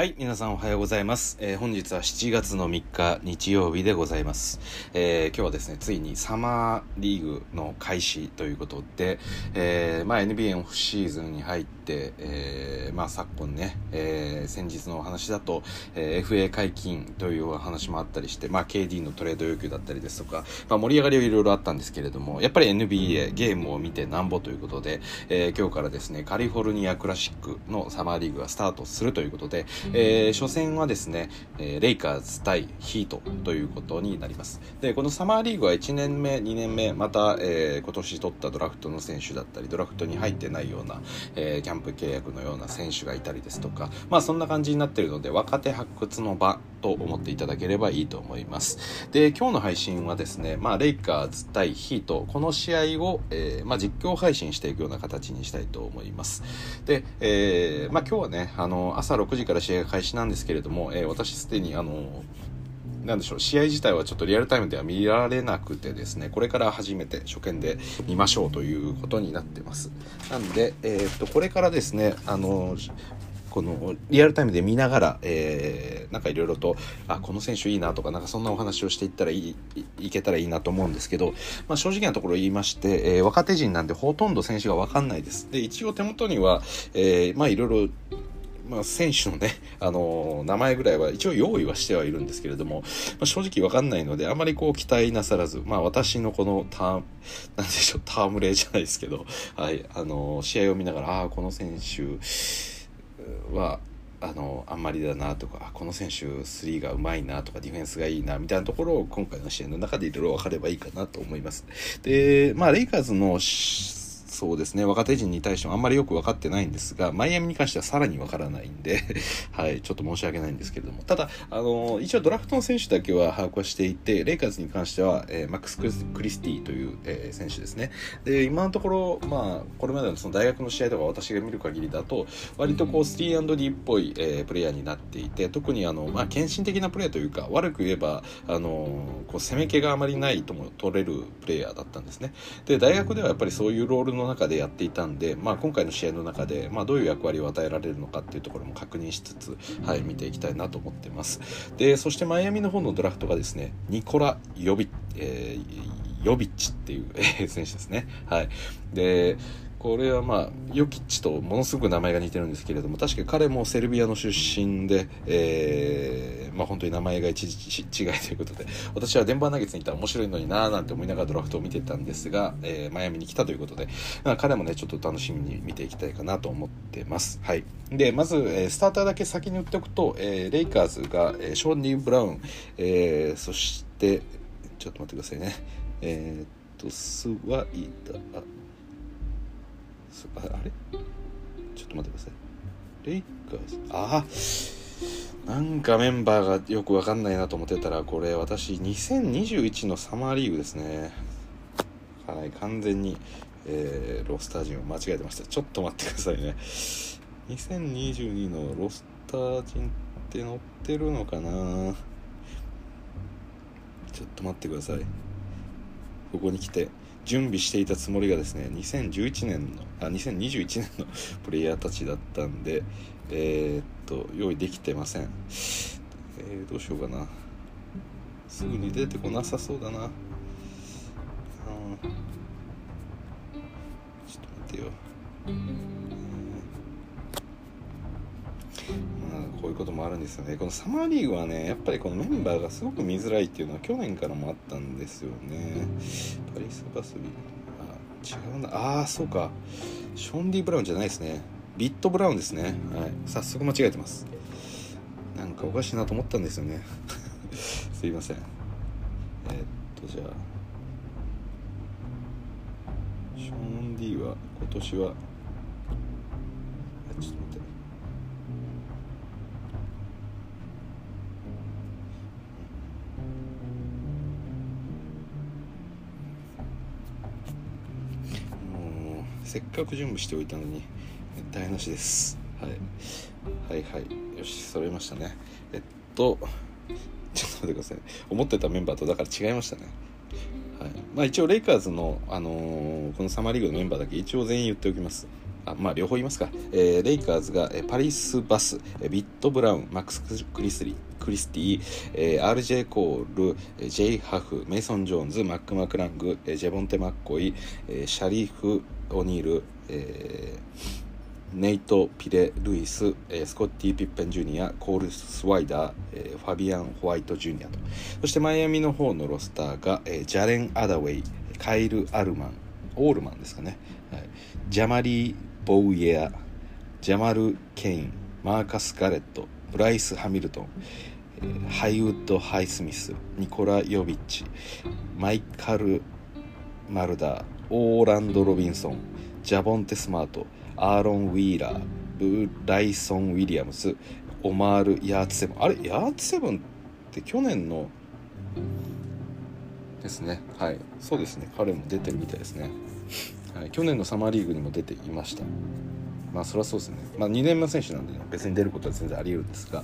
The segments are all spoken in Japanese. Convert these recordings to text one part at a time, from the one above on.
はい、皆さんおはようございます。えー本日は7月の3日日曜日でございます。えー今日はですね、ついにサマーリーグの開始ということで、えーまあ NBA オフシーズンに入って、えまあ昨今ね、え先日のお話だと、えー FA 解禁というお話もあったりして、まあ KD のトレード要求だったりですとか、まあ盛り上がりはいろいろあったんですけれども、やっぱり NBA ゲームを見てなんぼということで、え今日からですね、カリフォルニアクラシックのサマーリーグがスタートするということで、えー初戦はですね、えーレイカーズ対ヒートということになります。で、このサマーリーグは1年目、2年目、また、えー今年取ったドラフトの選手だったり、ドラフトに入ってないような、えーキャンプ契約のような選手がいたりですとか、まあそんな感じになっているので、若手発掘の場と思っていただければいいと思います。で、今日の配信はですね、まあレイカーズ対ヒート、この試合を、えーまあ実況配信していくような形にしたいと思います。で、えーまあ今日はね、あの、朝6時から試試合が開始なんですけれども、えー私すでにあの、なでしょう、試合自体はちょっとリアルタイムでは見られなくてですね、これから初めて初見で見ましょうということになってます。なんで、えーっと、これからですね、あの、このリアルタイムで見ながら、えーなんかいろいろと、あ、この選手いいなとか、なんかそんなお話をしていったらいい、いいけたらいいなと思うんですけど、まあ正直なところ言いまして、えー若手陣なんでほとんど選手がわかんないです。で、一応手元には、えーまあいろいろまあ、選手のね、あのー名前ぐらいは一応用意はしてはいるんですけれども、まあ、正直わかんないので、あまりこう期待なさらず、まあ私のこのターン、なんでしょう、タームレイじゃないですけど、はい、あのー試合を見ながら、ああ、この選手は、あのあんまりだなとかこの選手3がうまいなとかディフェンスがいいなみたいなところを今回の試合の中でいろいろ分かればいいかなと思います。でまあレイカーズのそうですね。若手陣に対してもあんまりよく分かってないんですがマイアミに関してはさらに分からないんで はいちょっと申し訳ないんですけれども。ただあの一応ドラフトの選手だけは把握はしていてレイカーズに関しては、えーマックス・クリスティという、えー選手ですね。で今のところまあこれまでのその大学の試合とか私が見る限りだと割とこう 3&D っぽい、えープレイヤーになっていて特にあの、まあ、献身的なプレーというか悪く言えばあのこう攻め気があまりないとも取れるプレイヤーだったんですね。で大学ではやっぱりそういうロールの中でやっていたんで、まあ、今回の試合の中で、まあ、どういう役割を与えられるのかっていうところも確認しつつ、はい、見ていきたいなと思ってます。でそしてマイアミの方のドラフトがですねニコラ・ヨビ,、えーヨビッチっていう選手ですね。はい。でこれはまあヨキッチとものすごく名前が似てるんですけれども確か彼もセルビアの出身で、えーまあ、本当に名前が一時違いということで私はデンバーナゲッツにいたら面白いのになーなんて思いながらドラフトを見てたんですが、えーマイアミに来たということで、まあ、彼もねちょっと楽しみに見ていきたいかなと思ってます。はい、でまず、えースターターだけ先に言っておくと、えレイカーズが、えショーニー・ブラウン、えそしてちょっと待ってくださいねえっとスワイダあすあれ？ちょっと待ってください。レイカーズ？ああなんかメンバーがよくわかんないなと思ってたらこれ私2021のサマーリーグですね。はい完全に、えーロスター陣を間違えてました。ちょっと待ってくださいね。2022のロスター陣って載ってるのかな？ちょっと待ってください。ここに来て。準備していたつもりがですね2011年のあ2021年の プレイヤーたちだったんでえーっと用意できてません、えーどうしようかな。すぐに出てこなさそうだな。うんちょっと待ってよ。こういうこともあるんですよね。このサマーリーグはねやっぱりこのメンバーがすごく見づらいっていうのは去年からもあったんですよね。パリス・バスビーあ違うなああーそうか。ショーン・ディ・ブラウンじゃないですね。ビット・ブラウンですね。はい。早速間違えてます。なんかおかしいなと思ったんですよね。すいません。えーっとじゃあ。ショーン・ディは今年はちょっと待って。せっかく準備しておいたのに台無しです、はい、はいはい。よし揃いましたね。えっとちょっと待ってください。思ってたメンバーとだから違いましたね。はい。まあ、一応レイカーズの、あのーこのサマーリーグのメンバーだけ一応全員言っておきます。あまあ両方言いますか、えー、レイカーズが、えパリス・バス、えビット・ブラウンマックス・クリスリクリスティ、えー、RJ コール、ジェイ・ハフメイソン・ジョーンズマック・マクラング、ジェボンテ・マッコイ、えー、シャリフ・オニール、えーネイト・ピレ・ルイス、えー、スコッティ・ピッペン・ジュニアコール・スワイダー、えー、ファビアン・ホワイト・ジュニアと。そしてマイアミの方のロスターが、えー、ジャレン・アダウェイカイル・アルマンオールマンですかね、はい、ジャマリー・ボウイエアジャマル・ケインマーカス・ガレットブライス・ハミルトン、ハイウッド・ハイスミスニコラ・ヨビッチマイカル・マルダーオーランド・ロビンソンジャボンテ・スマートアーロン・ウィーラーブライソン・ウィリアムスオマール・ヤーツセブン。あれヤーツセブンって去年のですね。はい。そうですね。彼も出てるみたいですね、はい、去年のサマーリーグにも出ていました。まあそりゃそうですね、まあ、2年目の選手なんで、ね、別に出ることは全然あり得るんですが、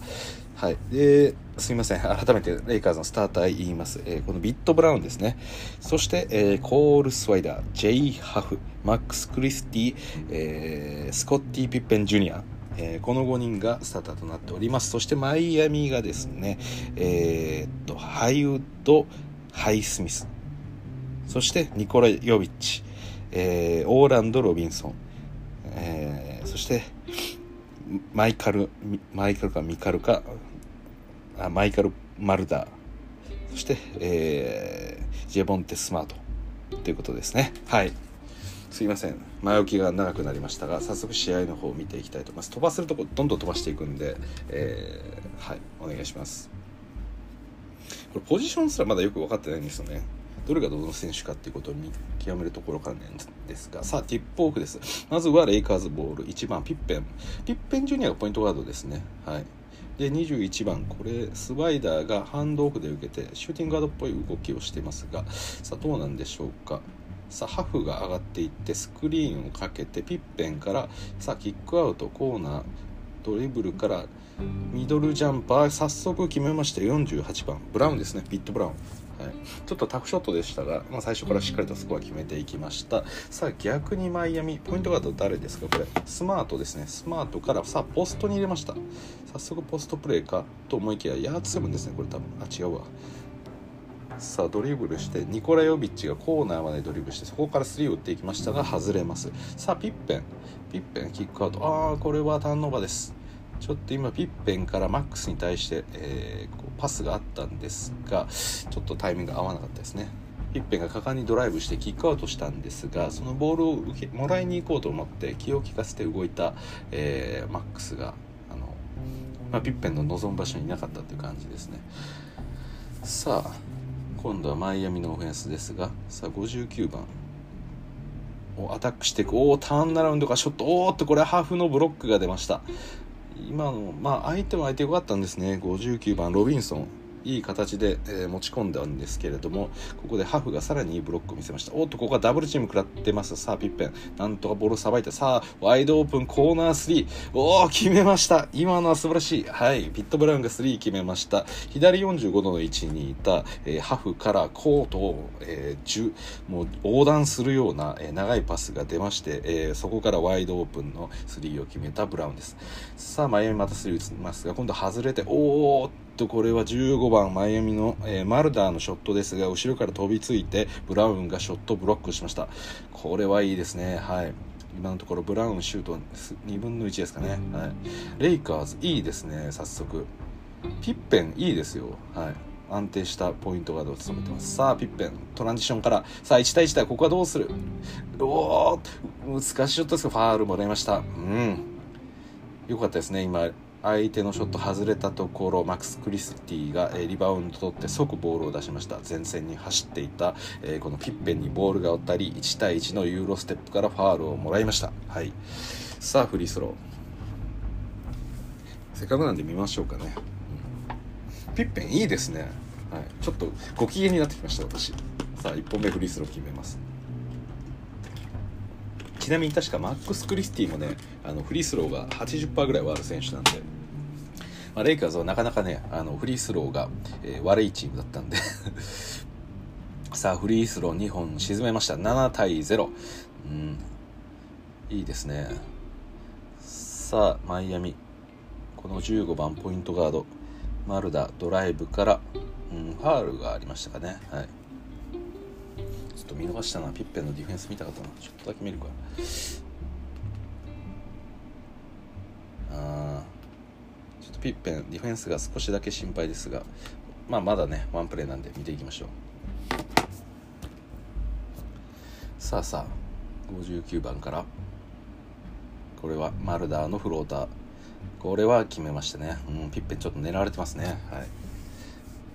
はい、ですみません。改めてレイカーズのスターター言います、えー、このビット・ブラウンですね。そして、えー、コール・スワイダージェイ・ハフマックス・クリスティ、えー、スコッティ・ピッペン・ジュニア。えー、この5人がスターターとなっております。そしてマイアミがですねえー、っとヘイウッド・ハイスミス。そしてニコラ・ヨビッチ、えー、オーランド・ロビンソン、えー、そしてマイカルマイカルかミカルかあマイカル・マルダ。ーそして、えー、ジェボンテ・スマートということですね。はい。すいません。前置きが長くなりましたが早速試合の方を見ていきたいと思います。飛ばせるとこどんどん飛ばしていくんで、えー、はい。お願いします。これポジションすらまだよく分かってないんですよね。どれがどの選手かっていうことを見極めるところからなんですがさあティップオフです。まずはレイカーズボール1番ピッペン。ピッペンジュニアがポイントガードですね。はい。で21番これスワイダーがハンドオフで受けてシューティングガードっぽい動きをしてますがさあどうなんでしょうか。さあハフが上がっていってスクリーンをかけてピッペンからさあキックアウトコーナードリブルからミドルジャンパー早速決めました48番ブラウンですね。ピット・ブラウン。はい、ちょっとタフショットでしたが、まあ、最初からしっかりとスコア決めていきました。さあ逆にマイアミポイントガード誰ですか？これ。スマートですね。スマートからさあポストに入れました。早速ポストプレーかと思いきやヤーツセブンですね。これ多分。あ違うわ。さあドリブルしてニコラヨビッチがコーナーまでドリブルしてそこからスリーを打っていきましたが外れます。さあピッペン。ピッペンキックアウト。ああこれはターンオーバーです。ちょっと今ピッペンからマックスに対して、えー、こうパスがあったんですがちょっとタイミング合わなかったですね。ピッペンが果敢にドライブしてキックアウトしたんですがそのボールを受けもらいに行こうと思って気を利かせて動いた、えー、マックスがあの、まあ、ピッペンの望む場所にいなかったという感じですね。さあ今度はマイアミのオフェンスですがさあ59番。をアタックしていく。おおターンナラウンドがショット。おおっとこれハーフのブロックが出ました。今の、まあ、相手も相手良かったんですね。59番、ロビンソン。いい形で、えー、持ち込んだんですけれども、ここでハフがさらにいいブロックを見せました。おっと、ここはダブルチーム食らってます。さあ、ピッペン。なんとかボールさばいて、さあ、ワイドオープンコーナー3。おお、決めました。今のは素晴らしい。はい。ピットブラウンが3決めました。左45度の位置にいた、えー、ハフからコートを、えー、もう横断するような、えー、長いパスが出まして、えー、そこからワイドオープンの3を決めたブラウンです。さあ、マイアミまた3打ちますが、今度外れて、おーとこれは15番マイアミの、えー、マルダーのショットですが後ろから飛びついてブラウンがショットブロックしました。これはいいですね。はい。今のところブラウンシュート2分の1ですかね、はい、レイカーズいいですね早速。ピッペンいいですよ。はい。安定したポイントガードを務めてます。さあピッペントランジションから。さあ1対1対ここはどうする？おお難しいショットですがファールもらいました。うん。よかったですね今相手のショット外れたところマックス・クリスティが、えリバウンド取って即ボールを出しました。前線に走っていた、えこのピッペンにボールが当たり1対1のユーロステップからファールをもらいました、はい、さあフリースロー。せっかくなんで見ましょうかね、ピッペンいいですね、はい、ちょっとご機嫌になってきました私。さあ1本目フリースロー決めます。ちなみに確かマックス・クリスティもねあのフリースローが80%ぐらいはある選手なんでまあ、レイカーズはなかなかねあのフリースローが、えー、悪いチームだったんで さあフリースロー2本沈めました。7対0、うん、いいですね。さあマイアミ。この15番ポイントガード。マルダドライブから、うん、ファールがありましたかね。はい。ちょっと見逃したな。ピッペンのディフェンス見たかったな。ちょっとだけ見るか。あちょっとピッペンディフェンスが少しだけ心配ですがまあまだねワンプレーなんで見ていきましょう。さあさあ59番から。これはマルダーのフローター。これは決めましたね、うん、ピッペンちょっと狙われてますね。はい。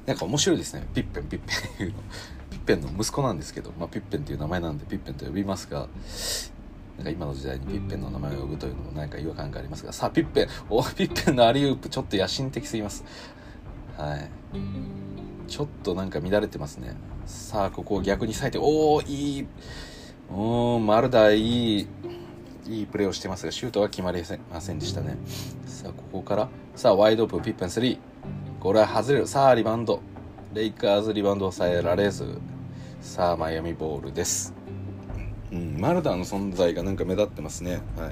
なんか面白いですね。ピッペンピッペン。の ピッペンの息子なんですけど、まあ、ピッペンっていう名前なんでピッペンと呼びますがなんか今の時代にピッペンの名前を呼ぶというのも何か違和感がありますが。さあピッペンおピッペンのアリウープちょっと野心的すぎます。はい。ちょっとなんか乱れてますね。さあここを逆に割いておおいいおーマルダいいいいプレーをしてますがシュートは決まりませんでしたね。さあここからさあワイドオープンピッペン3これは外れる。さあリバウンド。レイカーズリバウンド抑えられず。さあマイアミボールです。うんマルダーの存在がなんか目立ってますね。はい。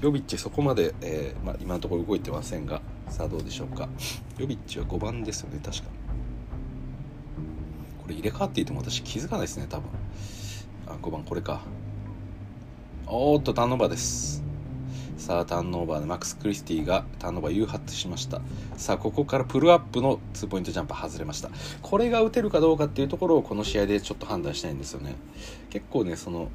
ヨビッチそこまで、えー、まあ、今のところ動いてませんがさあどうでしょうか。ヨビッチは5番ですよね確か。これ入れ替わっていても私気づかないですね多分。あ5番これか。おーっとターンオーバーです。さあターンオーバーでマックス・クリスティがターンオーバー誘発しました。さあここからプルアップのツーポイントジャンプ外れました。これが打てるかどうかっていうところをこの試合でちょっと判断したいんですよね。結構ねその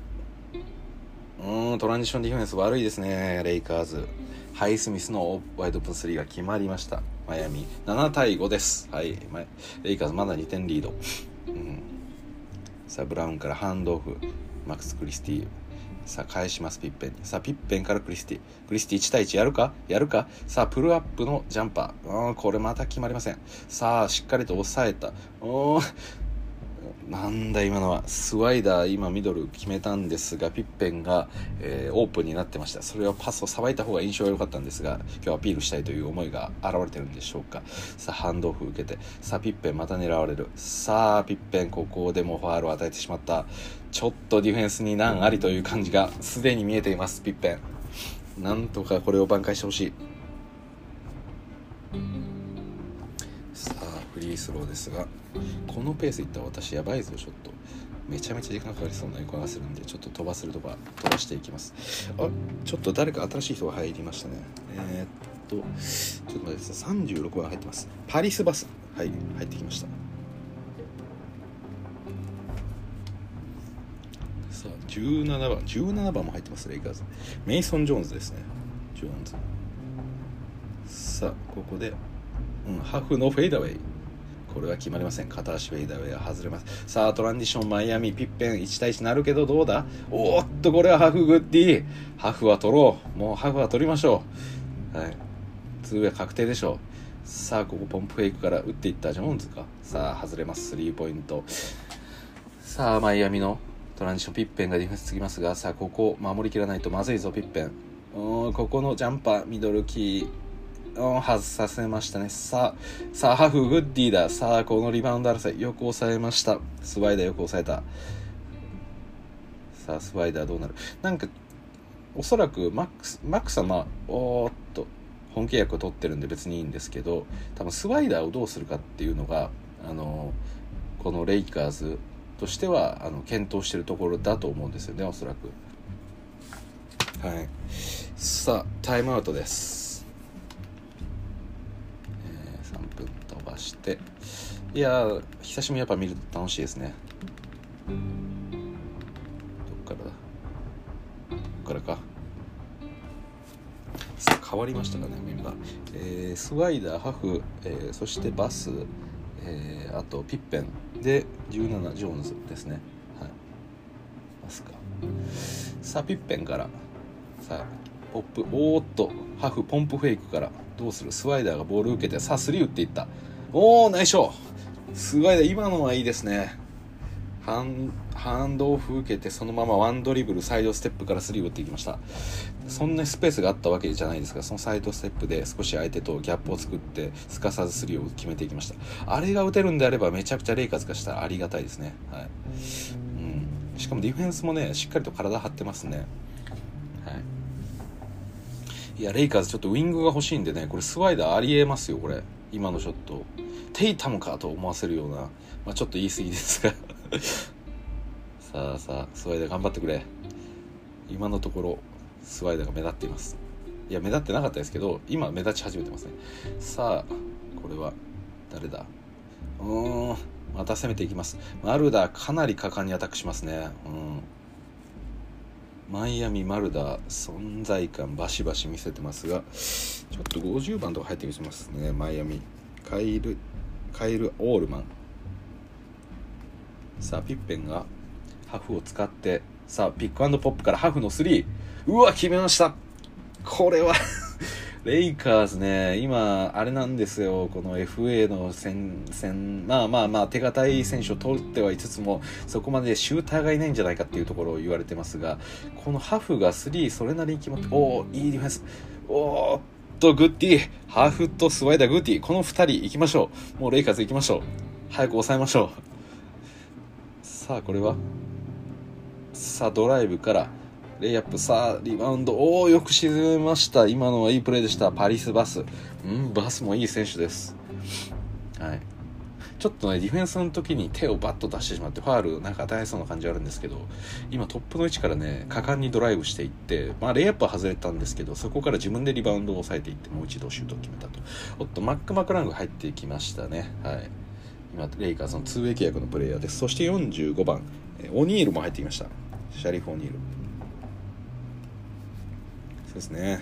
うんトランジションディフェンス悪いですね。レイカーズ。ハイスミスのワイドオープン3が決まりました。マイアミ。7対5です。はい。レイカーズまだ2点リード、うん、さあブラウンからハンドオフ。マックス・クリスティ。さあ返しますピッペンに。さあピッペンからクリスティ。クリスティ1対1やるか？やるか？さあプルアップのジャンパー。うんこれまた決まりません。さあしっかりと抑えた。おなんだ今のは。スワイダー今ミドル決めたんですがピッペンが、えー、オープンになってました。それをパスをさばいた方が印象が良かったんですが今日アピールしたいという思いが現れてるんでしょうか。さあハンドオフ受けて。さあピッペンまた狙われる。さあピッペンここでもファールを与えてしまった。ちょっとディフェンスに難ありという感じがすでに見えていますピッペン。なんとかこれを挽回してほしい。さあフリースローですがこのペースいったら私やばいぞちょっと。めちゃめちゃ時間かかりそうな横合わせるんでちょっと飛ばせるとか飛ばしていきます。あちょっと誰か新しい人が入りましたね。えー、っとちょっと待ってください。36番入ってます。パリスバス。はい入ってきました。17番17番も入ってますレイカーズ。メイソン・ジョーンズですね。ジョーンズ。さあここで、うん、ハフのフェイダウェイ。これは決まりません。片足フェイダーウェイは外れます。さあトランジションマイアミピッペン1対1なるけどどうだ？おっとこれはハフグッディ。ハフは取ろう。もうハフは取りましょう。はい。ツーウェイ確定でしょう。さあここポンプフェイクから打っていったジョーンズか。さあ外れます。スリーポイント。さあマイアミのトランジションピッペンがディフェンスつきますがさあここ守りきらないとまずいぞピッペンここのジャンパーミドルキー外させましたね。さあ、さあ、ハフ、グッディだ。さあ、このリバウンド争い、よく抑えました。スワイダーよく抑えた。さあ、スワイダーどうなる？なんか、おそらくマックス、マックスはまあ、おっと、本契約を取ってるんで別にいいんですけど、多分スワイダーをどうするかっていうのが、あの、このレイカーズとしては、あの、検討してるところだと思うんですよね、おそらく。はい。さあ、タイムアウトです。3分飛ばしていや久しぶりにやっぱ見ると楽しいですねどっからだ？どっからかさあ変わりましたかねメンバー、えー、スワイダーハフ、えー、そしてバス、えー、あとピッペンで17ジョーンズですね。はい。バスか。さあピッペンから。さあポップおーっとハフポンプフェイクから。どうする？スワイダーがボール受けてさあスリー打っていった。おおナイスショット。すごい今のはいいですね。ハンハンドオフ受けてそのままワンドリブルサイドステップからスリー打っていきました。そんなスペースがあったわけじゃないですがそのサイドステップで少し相手とギャップを作ってすかさずスリーを決めていきました。あれが打てるんであればめちゃくちゃレイカーズからしたらありがたいですね、はい。うん、しかもディフェンスもねしっかりと体張ってますね。はい。やレイカーズちょっとウイングが欲しいんでねこれスワイダーありえますよこれ。今のショット。テイタムかと思わせるような、まあ、ちょっと言い過ぎですが。さあさあスワイダー頑張ってくれ。今のところスワイダーが目立っています。いや目立ってなかったですけど今目立ち始めてますね。さあこれは誰だ？うーんまた攻めていきます。マルダーかなり果敢にアタックしますね。うん。マイアミ・マルダー存在感バシバシ見せてますがちょっと50番とか入ってきますね。マイアミ。カイルカイル・オールマン。さあピッペンがハフを使ってさあピックアンドポップからハフの3うわ決めましたこれは レイカーズね、今、あれなんですよ、この FA の戦、戦、まあまあまあ、手堅い選手を取ってはいつつも、そこまでシューターがいないんじゃないかっていうところを言われてますが、このハフが3、それなりに決まって、おー、いいディフェンス。おーっと、グッディ、ハフとスワイダー、グッディ、この2人行きましょう。もうレイカーズ行きましょう。早く抑えましょう。さあ、これは？さあ、ドライブから、レイアップさあリバウンドおおよく沈めました。今のはいいプレーでした。パリス・バス。うんバスもいい選手です。はい。ちょっとねディフェンスの時に手をバッと出してしまってファールなんか与えそうな感じあるんですけど今トップの位置からね果敢にドライブしていってまあレイアップは外れたんですけどそこから自分でリバウンドを抑えていってもう一度シュートを決めたと。おっとマック・マクラング入ってきましたね。はい。今レイカーズの 2way 契約のプレイヤーです。そして45番オニールも入ってきました。シャリフ・オニール。ですね、はい、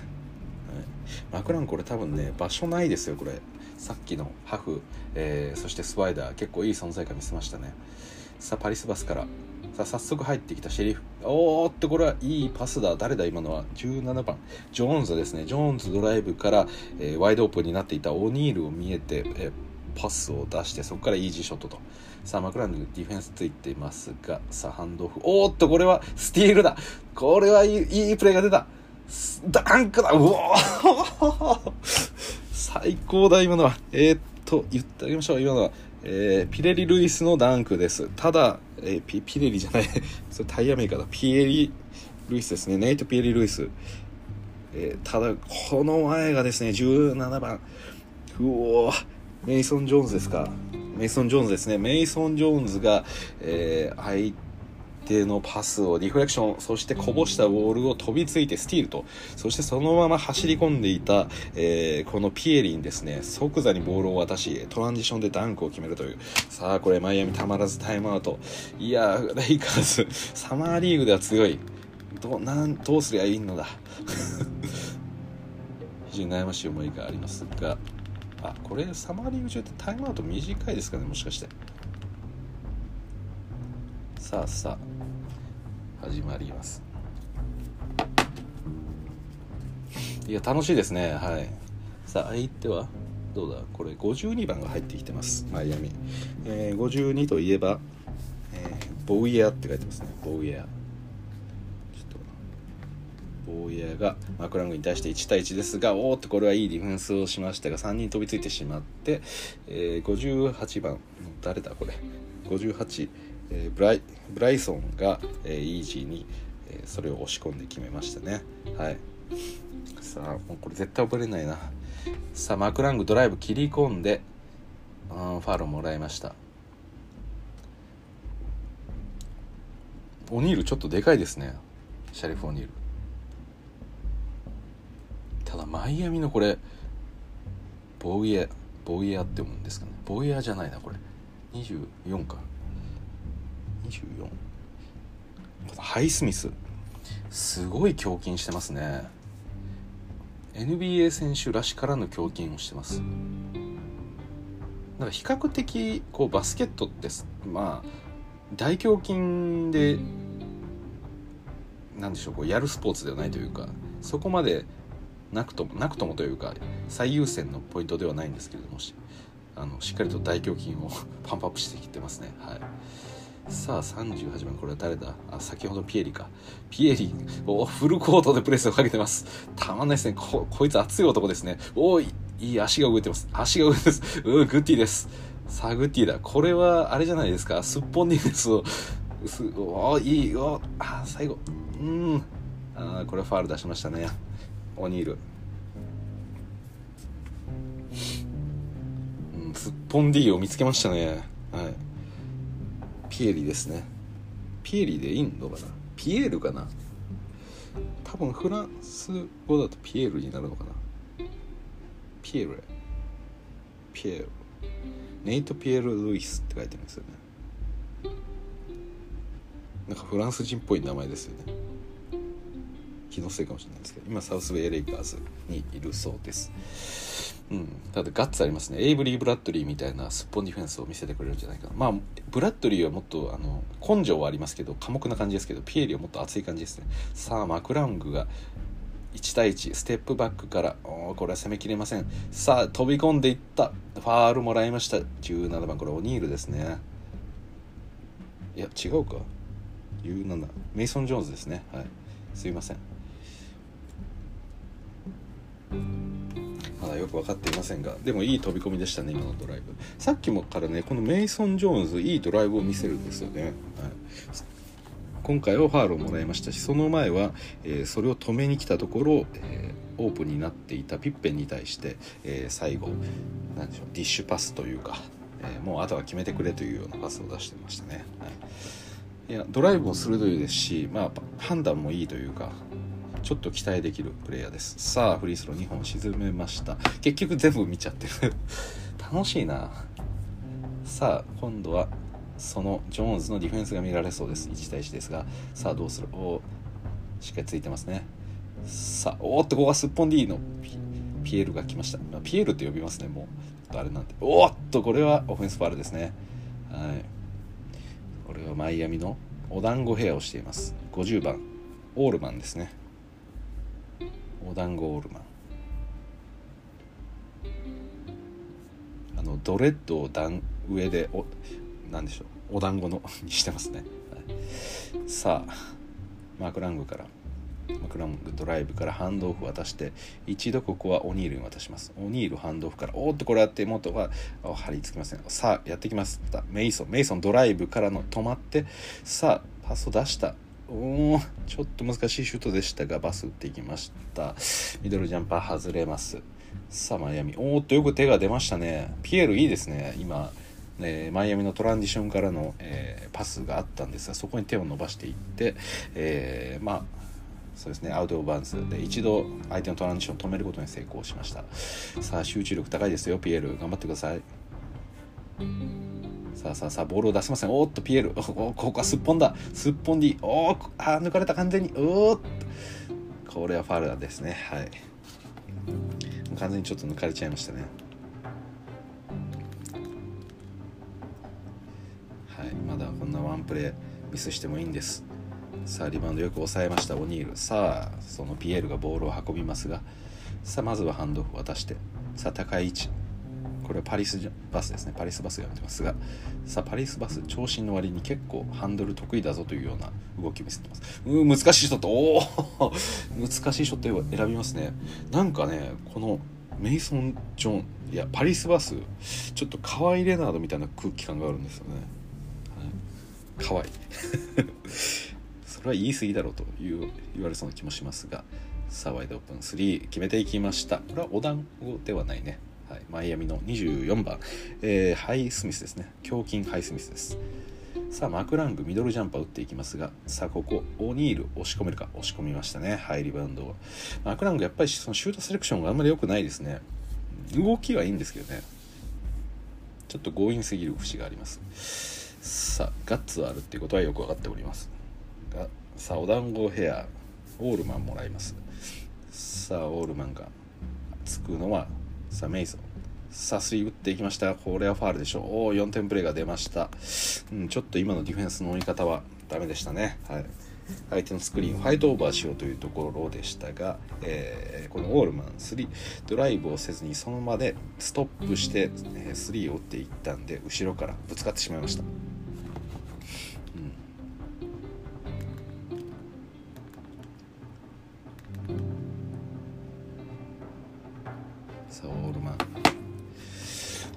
マクランこれ多分ね場所ないですよこれ。さっきのハフ、えー、そしてスワイダー。結構いい存在感見せましたね。さあパリスバスから。さあ早速入ってきた。シェリフ。おーっとこれはいいパスだ。誰だ今のは？17番。ジョーンズですね。ジョーンズドライブから、えー、ワイドオープンになっていた。オニールを見えて、えー、パスを出してそこからイージーショットと。さあマクラングディフェンスついていますがさあハンドオフ。おーっとこれはスティールだ。これはいいいいプレーが出た。ダンクだうお 最高だ、今のは。えー、っと、言ってあげましょう、今のは。えー、ピレリ・ルイスのダンクです。ただ、えー、ピピレリじゃない それタイヤメーカーだ。ピエリ・ルイスですね。ネイト・ピエリ・ルイス。えー、ただ、この前がですね、17番。うおメイソン・ジョーンズですか。メイソン・ジョーンズですね。メイソン・ジョーンズが、えー、相手手のパスをディフレクションそしてこぼしたボールを飛びついてスティールと。そしてそのまま走り込んでいた、えー、このピエリンですね。即座にボールを渡しトランジションでダンクを決めるという。さあこれマイアミたまらずタイムアウト。いやレイカーズサマーリーグでは強い。どなんどうすりゃいいのだ。非常に悩ましい思いがありますが。あこれサマーリーグ中ってタイムアウト短いですかねもしかして。さあさあ始まります。いや楽しいですね。はい。さあ相手はどうだ？これ52番が入ってきてます。マイアミ、えー、52といえば、えー、ボウイヤーって書いてますね。ボウイヤーちょっとボウイヤーがマクラングに対して1対1ですがおーっとこれはいいディフェンスをしましたが3人飛びついてしまって、えー、58番。誰だこれ？58えー、ブライブライソンが、えー、イージーに、えー、それを押し込んで決めましたね。はい。さあもうこれ絶対覚えれないな。さあマクラングドライブ切り込んであファールをもらいました。オニールちょっとでかいですね。シャリフ・オニール。ただマイアミのこれボウイエボウイエアって読むんですかね。ボウイエアじゃないなこれ。24か。24ハイスミス。すごい胸筋してますね。NBA 選手らしからぬ胸筋をしてます。なんか比較的こうバスケットってまあ大胸筋でなんでしょうこうやるスポーツではないというかそこまでなくともなくともというか最優先のポイントではないんですけれどもしあのしっかりと大胸筋を パンプアップしてきてますね。はい。さあ38番これは誰だ？あ先ほどピエリか。ピエリおフルコートでプレスをかけてます。たまんないですね。ここいつ熱い男ですね。おいいい足が動いてます。足が動いてます。うグッティです。さあグッティだ。これはあれじゃないですか。すっぽんにです。すおいい。よあ最後。うん。あこれファール出しましたね。オニールうんすっぽん D を見つけましたね。はい。ピエリですね。ピエリでいいのかな？ピエールかな？多分フランス語だとピエールになるのかな？ピエールピエール。ネイト・ピエール・ルイスって書いてるんですよね。なんかフランス人っぽい名前ですよね。気のせいかもしれないですけど今サウスベイ・レイカーズにいるそうです。うん、ただガッツありますね。エイブリー・ブラッドリーみたいなすっぽんディフェンスを見せてくれるんじゃないかな。まあブラッドリーはもっとあの根性はありますけど寡黙な感じですけどピエリはもっと熱い感じですね。さあマクラングが1対1ステップバックからおこれは攻めきれません。さあ飛び込んでいった。ファールもらいました。17番これオニールですね。いや違うか。17メイソン・ジョーンズですね。はい。すいません。だよく分かっていませんがでもいい飛び込みでしたね今のドライブ。さっきもからねこのメイソン・ジョーンズいいドライブを見せるんですよね、はい、今回はファールをもらいましたしその前は、えー、それを止めに来たところ、えー、オープンになっていたピッペンに対して、えー、最後何でしょうディッシュパスというか、えもうあとは決めてくれというようなパスを出してましたね、はい、いやドライブも鋭いですし、まあ、判断もいいというかちょっと期待できるプレイヤーです。さあフリースロー2本沈めました。結局全部見ちゃってる。楽しいな。さあ今度はそのジョーンズのディフェンスが見られそうです。1対1ですが。さあどうする？おしっかりついてますね。さあおっとここはすっぽん D のピエールが来ました。ピエールって呼びますね。もうあれなんておっとこれはオフェンスファールですね。はい。これはマイアミのお団子ヘアをしています。50番オールマンですね。お団子オールマン。あのドレッドを段上でおなんでしょう。お団子の にしてますね、はい、さあマークラングからマクラングドライブからハンドオフ渡して一度ここはオニールに渡します。オニールハンドオフからおっとこれやって元は張り付きません。さあやってきます。メイソンメイソンドライブからの止まってさあパスを出した。おちょっと難しいシュートでしたがバス打っていきました。ミドルジャンパー外れます。さあマイアミ。おーっとよく手が出ましたね。ピエールいいですね。今えー、マイアミのトランジションからの、えー、パスがあったんですがそこに手を伸ばしていって、えー、まあそうですね。アウトオブバンスで一度相手のトランジションを止めることに成功しました。さあ集中力高いですよ。ピエール頑張ってください。さあさあさあボールを出せません。おっとピエール。ここはすっぽんだ。すっぽんでおおあ抜かれた完全に。おっと。これはファウルですね。はい。完全にちょっと抜かれちゃいましたね。はい。まだこんなワンプレーミスしてもいいんです。さあリバウンドよく抑えましたオニール。さあそのピエールがボールを運びますが。さあまずはハンドオフ渡して。さあ高い位置。これはパリスバスですね。パリスバスがやってますがさあパリスバス長身の割に結構ハンドル得意だぞというような動きを見せてます。う難しいショット。おお 難しいショット選びますね。なんかねこのメイソン・ジョンいやパリスバスちょっと可愛いレナードみたいな空気感があるんですよね、はい、可愛いそれは言い過ぎだろうという言われそうな気もしますがさあワイドオープン3決めていきました。これはお団子ではないね。はい、マイアミの24番、えー、ハイスミスですね。胸筋ハイスミスです。さあマクラングミドルジャンパー打っていきますがさあここオニール押し込めるか？押し込みましたね。ハイリバウンドを。マクラングやっぱりそのシュートセレクションがあんまり良くないですね。動きはいいんですけどね。ちょっと強引すぎる節があります。さあガッツはあるっていうことはよく分かっております。がさあお団子ヘアオールマンもらいます。さあオールマンがつくのはさあメイソン。さあスリー打っていきました。これはファールでしょう。おお4点プレーが出ました、うん、ちょっと今のディフェンスの追い方はダメでしたね。はい。相手のスクリーンをファイトオーバーしようというところでしたが、えー、このオールマン3ドライブをせずにそのままでストップして、えー、3を打っていったんで後ろからぶつかってしまいました。そうオールマン。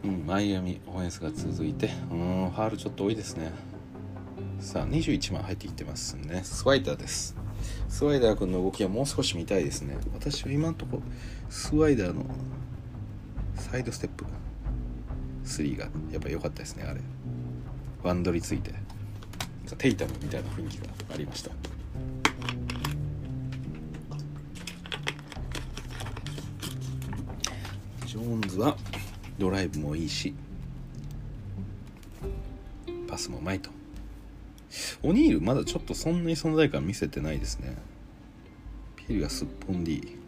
うんマイアミオフェンスが続いてうんファールちょっと多いですね。さあ21番入ってきてますね。スワイダーです。スワイダー君の動きはもう少し見たいですね。私は今のところスワイダーのサイドステップ。3がやっぱ良かったですねあれ。ワンドリついて。テイタムみたいな雰囲気がありました。ジョーンズはドライブもいいしパスもうまいと。オニールまだちょっとそんなに存在感見せてないですね。ピルがすっぽんでいい。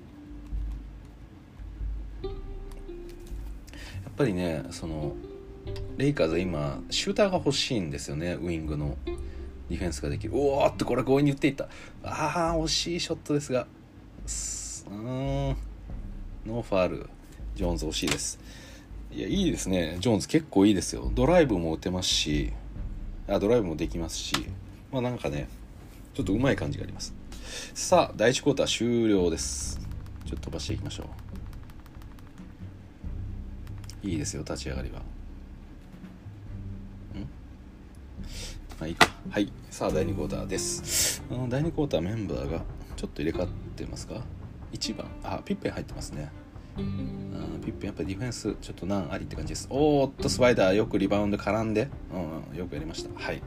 やっぱりねそのレイカーズは今シューターが欲しいんですよね。ウイングの。ディフェンスができる。おおっとこれ強引に言っていった。ああ惜しいショットですが。うん。ノーファール。ジョーンズ惜しいです。いやいいですね。ジョーンズ結構いいですよ。ドライブも打てますしあドライブもできますしまあなんかねちょっとうまい感じがあります。さあ第1クォーター終了です。ちょっと飛ばしていきましょう。いいですよ立ち上がりは。ん？まあいいか。はい。さあ第2クォーターです。第2クォーターメンバーがちょっと入れ替わってますか？1番。あピッペン入ってますね。ピッペンやっぱりディフェンスちょっと難ありって感じです。おーっとスパイダーよくリバウンド絡んで、うん、よくやりました。はい。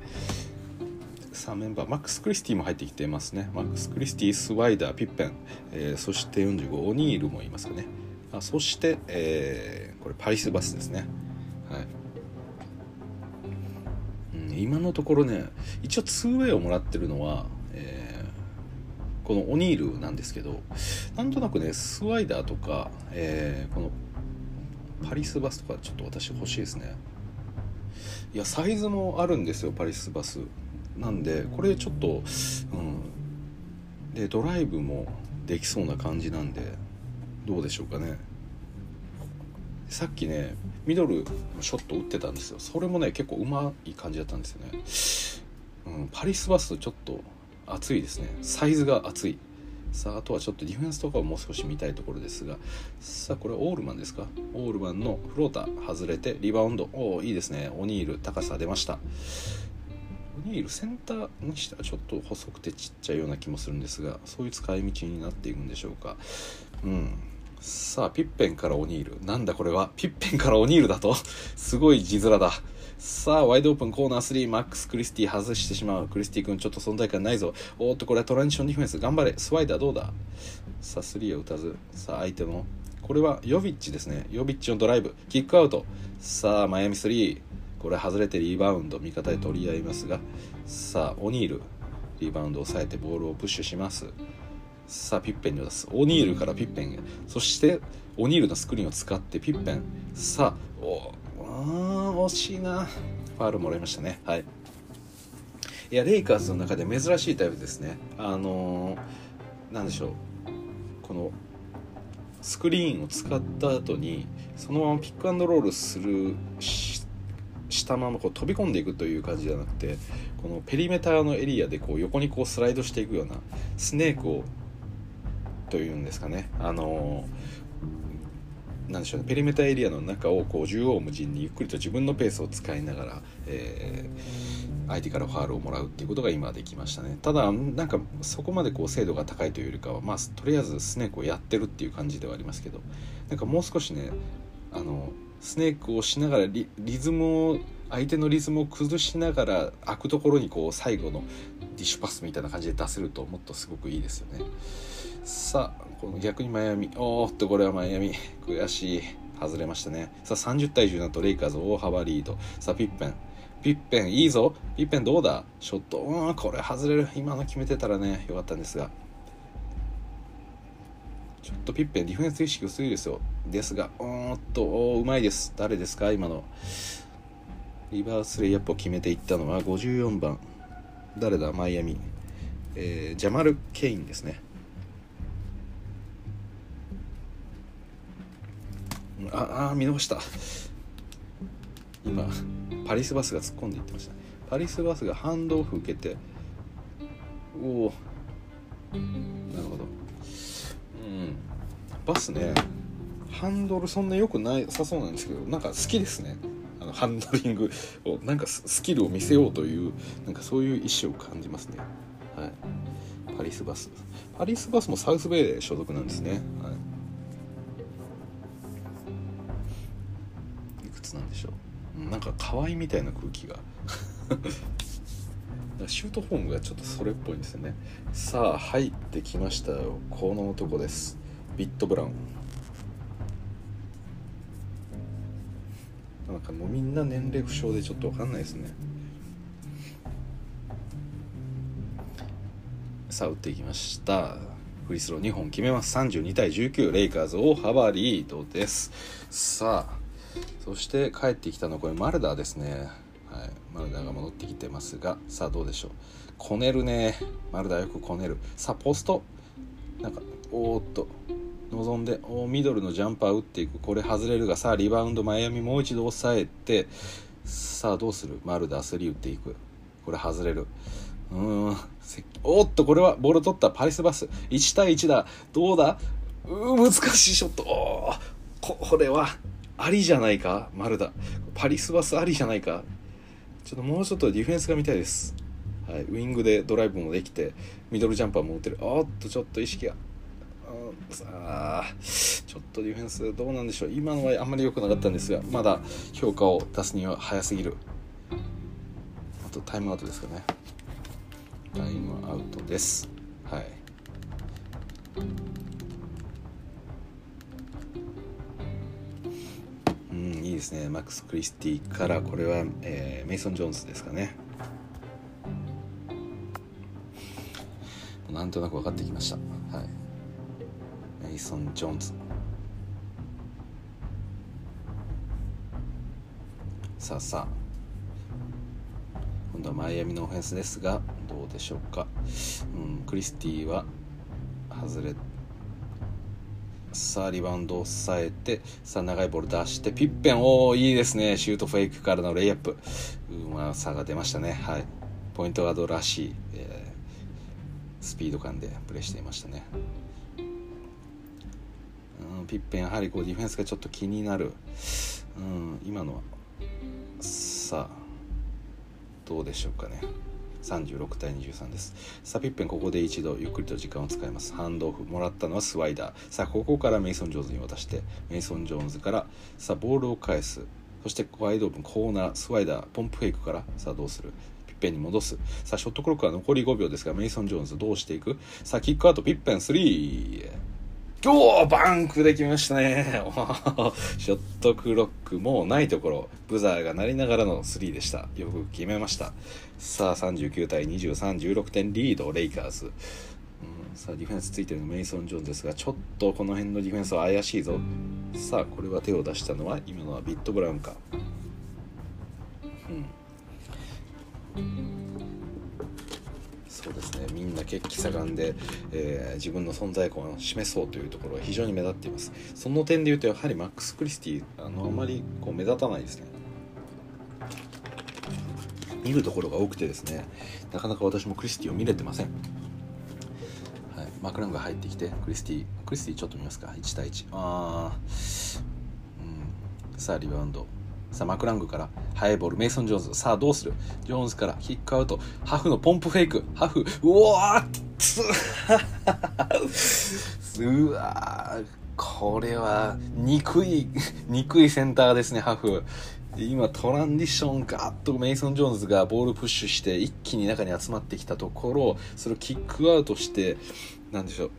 さあメンバーマックス・クリスティも入ってきてますね。マックス・クリスティスワイダーピッペン、えー、そして45オニールもいますかね。あそして、えー、これパリス・バスですね。はい、うん、今のところね一応 2way をもらってるのは、このオニールなんですけどなんとなくねスワイダーとか、えー、このパリスバスとかちょっと私欲しいですね。いやサイズもあるんですよパリスバス。なんでこれちょっと、うん、でドライブもできそうな感じなんでどうでしょうかね。さっきねミドルショット打ってたんですよ。それもね結構うまい感じだったんですよね、うん、パリスバスちょっと熱いですね。サイズが熱い。さああとはちょっとディフェンスとかをもう少し見たいところですが。さあこれオールマンですか？オールマンのフローター外れてリバウンド。おおいいですね。オニール高さ出ました。オニールセンターにしてはちょっと細くてちっちゃいような気もするんですがそういう使い道になっていくんでしょうか。うん。さあピッペンからオニールなんだこれは？ピッペンからオニールだと。すごい字面だ。さあワイドオープンコーナー3マックス・クリスティ外してしまうクリスティ君ちょっと存在感ないぞ。おっとこれはトランジションディフェンス。頑張れ。スワイダーどうだ？さあ3は打たず。さあ相手のこれはヨビッチですね。ヨビッチのドライブ。キックアウト。さあマイアミ3これ外れてリバウンド味方で取り合いますが。さあオニール。リバウンドを抑えてボールをプッシュします。さあピッペンに出す。オニールからピッペンへ。そしてオニールのスクリーンを使ってピッペン。さあおあ惜しいな。ファールもらいましたね。はい。いやレイカーズの中で珍しいタイプですね。あのー、なんでしょう。このスクリーンを使った後にそのままピックアンドロールするしたままこう飛び込んでいくという感じじゃなくてこのペリメーターのエリアでこう横にこうスライドしていくようなスネークをというんですかね。あのなんでしょうねペリメーターエリアの中をこう縦横無尽にゆっくりと自分のペースを使いながら、えー、相手からファールをもらうっていうことが今できましたね。ただなんかそこまでこう精度が高いというよりかはまあとりあえずスネークをやってるっていう感じではありますけどなんかもう少しねあのスネークをしながらリズムを相手のリズムを崩しながら開くところにこう最後のディッシュパスみたいな感じで出せるともっとすごくいいですよね。さあこの逆にマイアミ。おーっとこれはマイアミ。悔しい。外れましたね。さあ30対17とレイカーズ大幅リード。さあピッペン。ピッペンいいぞ。ピッペンどうだ？ショット。うんこれ外れる。今の決めてたらねよかったんですが。ちょっとピッペンディフェンス意識薄いですよ。ですがうんっと。おうまいです。誰ですか？今の。リバースレイアップを決めていったのは54番誰だ？マイアミ、えー、ジャマル・ケインですね。ああ見逃した。今パリスバスが突っ込んでいってましたパリスバスがハンドオフ受けておおなるほど。バスねハンドルそんな良くないさそうなんですけどなんか好きですね。あのハンドリングを。なんかスキルを見せようというなんかそういう意思を感じますね。はい。パリスバス。パリスバスもサウスベイで所属なんですね、はい、うなんか可愛いみたいな空気が。シュートフォームがちょっとそれっぽいんですよね。さあ入ってきましたよ。この男です。ビットブラウン。なんかもうみんな年齢不詳でちょっと分かんないですね。さあ打っていきました。フリースロー2本決めます。32対19レイカーズ大幅リードです。さあそして帰ってきたのはこれマルダーですね。はい、マルダーが戻ってきてますがさあどうでしょう。こねるね。マルダーよくこねる。さあポスト。なんかおーっと。望んでおミドルのジャンパー打っていく。これ外れるがさあリバウンドマイアミもう一度抑えて。さあどうする？マルダー3打っていく。これ外れる。うーん。おっとこれはボール取った。パリスバス。1対1だ。どうだ？うー難しいショット。おこれは。ありじゃないか？マルダ。パリスバスありじゃないか？ちょっともうちょっとディフェンスが見たいです、はい、ウイングでドライブもできてミドルジャンパーも打てる。おっとちょっと意識が。さあちょっとディフェンスどうなんでしょう。今のはあんまり良くなかったんですがまだ評価を出すには早すぎる。あとタイムアウトですかね。タイムアウトです。はい。うんいいですね。マックス・クリスティからこれは、えー、メイソン・ジョーンズですかね。なんとなく分かってきました。はい。メイソン・ジョーンズ。さあさあ。今度はマイアミのオフェンスですがどうでしょうか、うん、クリスティは外れさあリバウンドを抑えてさあ長いボール出してピッペン。おおいいですね。シュートフェイクからのレイアップ。うまさが出ましたね。はい。ポイントガードらしい、えー、スピード感でプレーしていましたね。うんピッペンやはりこうディフェンスがちょっと気になる。うん今のはさあどうでしょうかね。36対23です。さあピッペンここで一度ゆっくりと時間を使います。ハンドオフもらったのはスワイダー。さあここからメイソン・ジョーンズに渡してメイソン・ジョーンズからさあボールを返す。そしてワイドオープンコーナースワイダーポンプフェイクからさあどうする。ピッペンに戻す。さあショットクロックは残り5秒ですがメイソン・ジョーンズどうしていく。さあキックアウトピッペン3おおバンクできましたね。ショットクロックもうないところ。ブザーが鳴りながらの3でした。よく決めました。さあ39対2316点リードレイカーズ、うん、さあディフェンスついてるのメイソン・ジョーンですがちょっとこの辺のディフェンスは怪しいぞ。さあこれは手を出したのは今のはビットブラウンか。うん。そうですねみんな血気盛んで、えー、自分の存在感を示そうというところが非常に目立っています。その点で言うとやはりマックス・クリスティあのあまりこう目立たないですね。見るところが多くてですねなかなか私もクリスティを見れてません、はい、マクランが入ってきてクリスティクリスティちょっと見ますか？1対1ああうんさあリバウンド。さあマクラングからハイボールメイソン・ジョーンズ。さあどうする？ジョーンズからキックアウト。ハフのポンプフェイク。ハフうわーうわこれは憎い憎いセンターですねハフ。今トランディションガッとメイソン・ジョーンズがボールプッシュして一気に中に集まってきたところそれをキックアウトしてなんでしょう。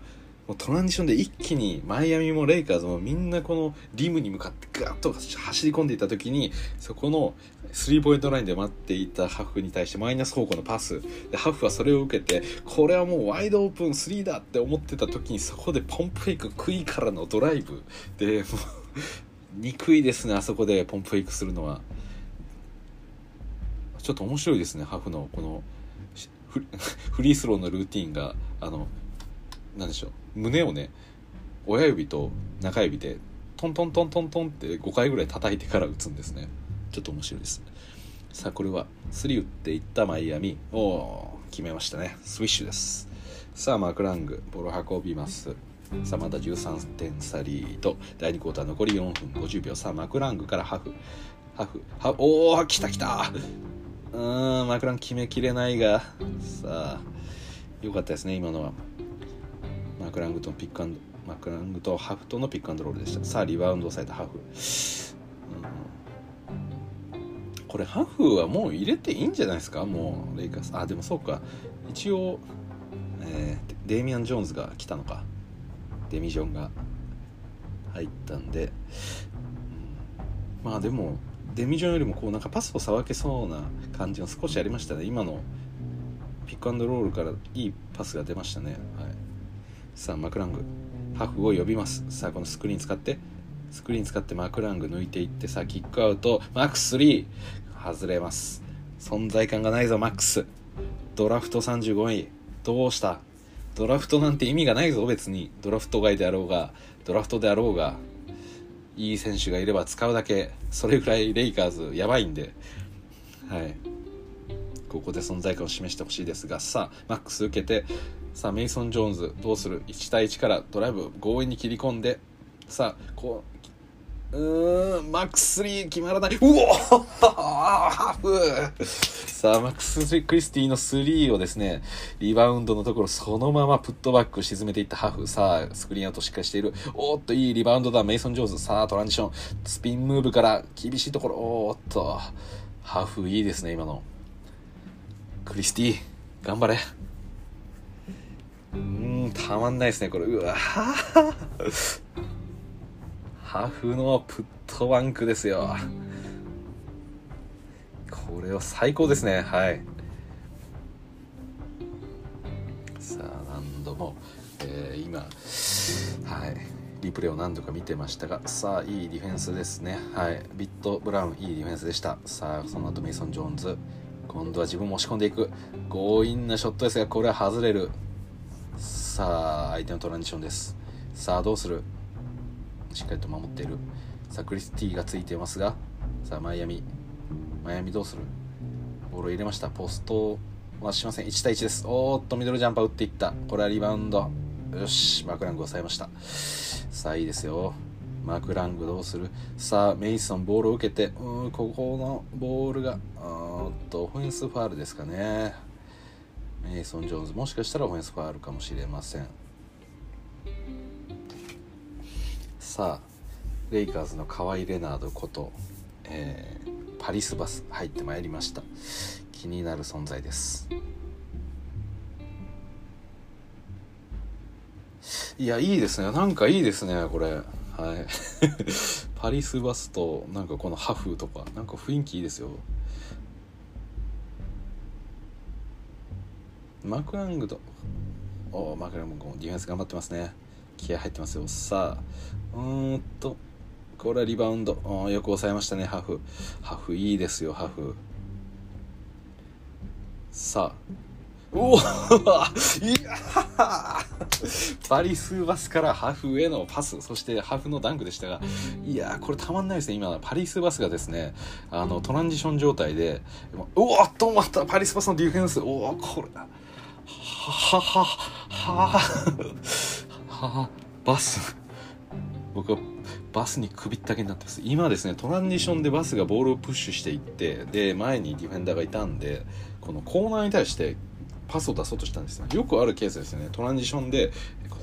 もうトランジションで一気にマイアミもレイカーズもみんなこのリムに向かってガーッと走り込んでいった時にそこのスリーポイントラインで待っていたハフに対してマイナス方向のパス。でハフはそれを受けてこれはもうワイドオープン3だって思ってた時にそこでポンプフェイク食いからのドライブで もう憎いですねあそこでポンプフェイクするのは。ちょっと面白いですねハフのこの フリースローのルーティンが。あの何でしょう。胸をね親指と中指でトントントントントンって5回ぐらい叩いてから打つんですね。ちょっと面白いです。さあこれは3打っていったマイアミ。おお決めましたね。スイッシュです。さあマクラング。ボール運びます。さあまた13点差リード。第2クォーター残り4分50秒。さあマクラングからハフ。ハフ。ハフ。おお来た来た。うーんマクラン決めきれないが。さあよかったですね今のは。マクラングとピックアンドマクラングとハフとのピックアンドロールでした。さあリバウンドされたハフ、これハフはもう入れていいんじゃないですか？もうレイカーズ。あでもそうか。一応、えー、デイミアン・ジョーンズが来たのか。デミジョンが入ったんで、うん、まあでもデミジョンよりもこうなんかパスをさばけそうな感じが少しありましたね。今のピックアンドロールからいいパスが出ましたね、はい、さあマクラング。ハフを呼びます。さあこのスクリーン使って。スクリーン使ってマクラング抜いていってさあキックアウト。マックス3外れます。存在感がないぞマックス。ドラフト35位。どうした？ドラフトなんて意味がないぞ別に。ドラフト外であろうがドラフトであろうがいい選手がいれば使うだけ。それぐらいレイカーズやばいんで。はい。ここで存在感を示してほしいですがさあマックス受けてさあメイソン・ジョーンズどうする？1対1からドライブ強引に切り込んでさあこううーんマックス3決まらない。うおハーフ。さあマックス・クリスティの3をですねリバウンドのところそのままプットバック沈めていったハーフ。さあスクリーンアウトしっかりしている。おっといいリバウンドだ。メイソン・ジョーンズ。さあトランジション。スピンムーブから厳しいところ。おっとハーフいいですね今の。クリスティ頑張れ。うんたまんないですねこれ。うわハフ のプットバンクですよ。これは最高ですね。はい。さあ何度も、えー、今はい。リプレイを何度か見てましたがさあいいディフェンスですね。はい。ビット・ブラウンいいディフェンスでした。さあその後メイソン・ジョーンズ。今度は自分も押し込んでいく。強引なショットですがこれは外れる。さあ相手のトランジションです。さあどうする？しっかりと守っている。さあクリスティがついていますが。さあマイアミ。マイアミどうする？ボールを入れました。ポストはしません。1対1です。おーっとミドルジャンパー打っていった。これはリバウンド。よし。マクラング抑えました。さあいいですよ。マクラングどうする？さあメイソンボールを受けて。うんここのボールがおっとオフェンスファールですかね。メイソン・ジョーンズもしかしたらオフェンスファールかもしれません。さあレイカーズの河合レナードこと、えー、パリスバス入ってまいりました。気になる存在です。いやいいですね。なんかいいですねこれ。はい。パリスバスとなんかこのハフとかなんか雰囲気いいですよ。マクラングとおマクラングもディフェンス頑張ってますね。気合入ってますよ。さあうーんとこれはリバウンド。よく抑えましたねハフ。ハフいいですよハフ。さあおおいやバリスーバスからハフへのパス。そしてハフのダンクでしたがいやこれたまんないですね今。パリスーバスがですねあのトランジション状態でおおっと思った。パリスバスのディフェンス。おおこれはははは。バス。僕はバスに首ったけになってます。今ですねトランジションでバスがボールをプッシュしていってで前にディフェンダーがいたんでこのコーナーに対してパスを出そうとしたんですよよくあるケースですよね。トランジションで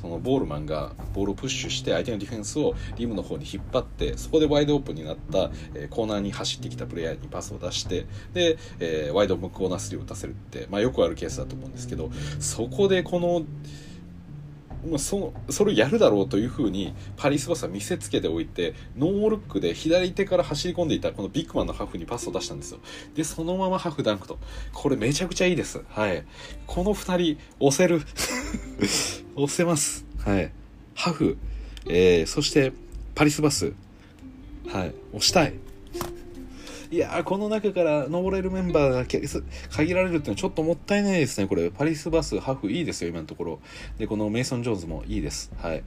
そのボールマンがボールをプッシュして相手のディフェンスをリムの方に引っ張ってそこでワイドオープンになった、えコーナーに走ってきたプレイヤーにパスを出してで、えー、ワイドオープンなスリーを打たせるって、まあ、よくあるケースだと思うんですけどそこでこのまあ、そそれをやるだろうというふうにパリスバスは見せつけておいてノールックで左手から走り込んでいたこのビッグマンのハフにパスを出したんですよ。でそのままハフダンクと。これめちゃくちゃいいです。はい。この2人押せる。押せます。はい。ハフ、えー、そしてパリスバス。はい。押したい。いやこの中から登れるメンバーが限られるってのはちょっともったいないですねこれ。パリスバスハフいいですよ今のところ。でこのメイソン・ジョーンズもいいです。はい。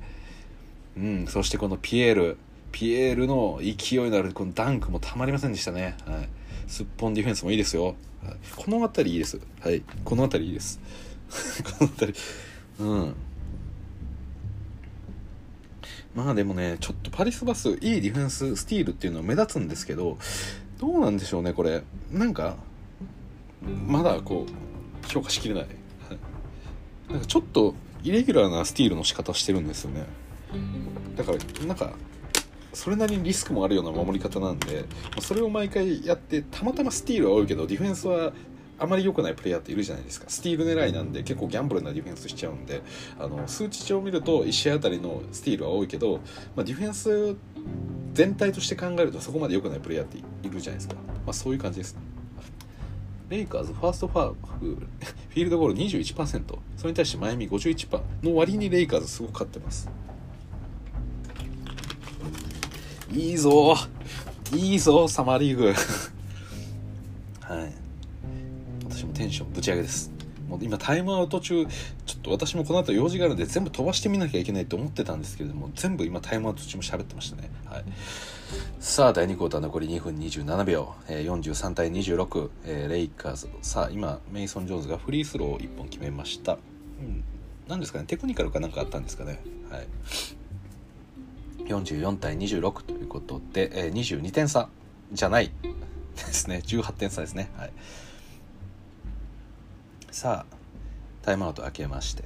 うんそしてこのピエール。ピエールの勢いのあるこのダンクもたまりませんでしたね。はい。すっぽんディフェンスもいいですよ、はい、この辺りいいです。はい。この辺りいいです。この辺り。うん。まあでもね、ちょっとパリスバス、いいディフェンス、スティールっていうのは目立つんですけど、どうなんでしょうねこれ。なんかまだこう評価しきれない。なんかちょっとイレギュラーなスティールの仕方してるんですよね。だからなんかそれなりにリスクもあるような守り方なんでそれを毎回やってたまたまスティールは多いけどディフェンスはあまり良くないプレイヤーっているじゃないですか。スティール狙いなんで結構ギャンブルなディフェンスしちゃうんであの数値帳を見ると1試合あたりのスティールは多いけど、まあ、ディフェンス全体として考えるとそこまで良くないプレイヤーっているじゃないですか、まあ、そういう感じですレイカーズファーストファーフフィールドゴール21%それに対してマイアミ51%の割にレイカーズすごく勝ってます。いいぞ。いいぞサマーリーグ。はい。私もテンションぶち上げです。もう今タイムアウト中ちょっと私もこの後用事があるんで全部飛ばしてみなきゃいけないと思ってたんですけれども全部今タイムアウト中も喋ってましたね。はい。さあ第2クォーター残り2分27秒、えー、43対26、えー、レイカーズ。さあ今メイソン・ジョーンズがフリースローを1本決めました、うん、何ですかね？テクニカルかなんかあったんですかね？はい。44対26ということで、えー、22点差じゃないですね。18点差ですね。はい。さあタイムアウト開けまして。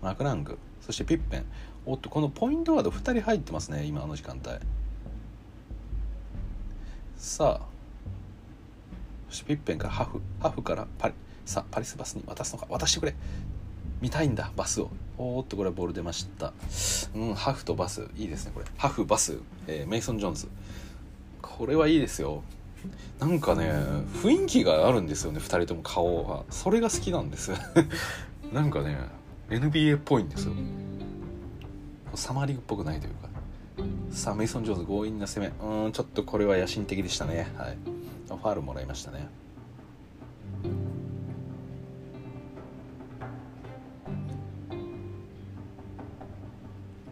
マクラング。そしてピッペン。おっとこのポイントガード2人入ってますね今あの時間帯。さあ。そしてピッペンからハフ。ハフからパリさあパリスバスに渡すのか。渡してくれ。見たいんだバスを。おーっとこれはボール出ました。うんハフとバス。いいですねこれ。ハフバス、えー、メイソン・ジョーンズ。これはいいですよ。なんかね雰囲気があるんですよね2人とも顔が。それが好きなんです。なんかね NBA っぽいんですよ。サマーリーグっぽくないというか。さあメイソン・ジョーンズ強引な攻め。うんちょっとこれは野心的でしたね。はい。ファールもらいましたね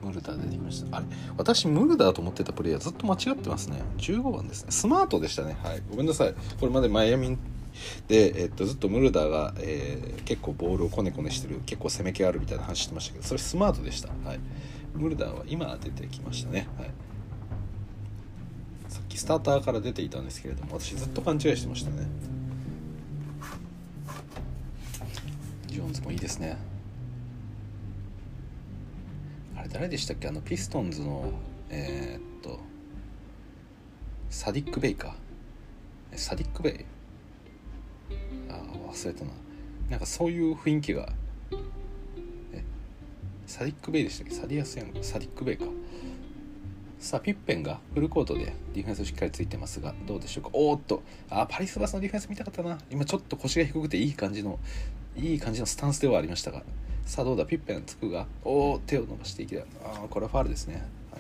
ムルダー出てきました。あれ私ムルダーと思ってたプレイヤーずっと間違ってますね。15番ですね。スマートでしたね。はい。ごめんなさい。これまでマイアミで、えっと、ずっとムルダーが、えー、結構ボールをコネコネしてる結構攻め気あるみたいな話してましたけどそれスマートでした。はい。ムルダーは今出てきましたね。はい。さっきスターターから出ていたんですけれども私ずっと勘違いしてましたね。ジョーンズもいいですね。誰でしたっけ？あのピストンズのえー、っとサディック・ベイか。サディック・ベイ？あ忘れたな。なんかそういう雰囲気がサディック・ベイでしたっけ？サディアス・ヤング？サディック・ベイか。さあピッペンがフルコートでディフェンスしっかりついてますがどうでしょうか？おーっと。あパリスバスのディフェンス見たかったな。今ちょっと腰が低くていい感じのいい感じのスタンスではありましたが。さあどうだ？ピッペンつくが？おお手を伸ばしていきたい。ああこれはファールですね、は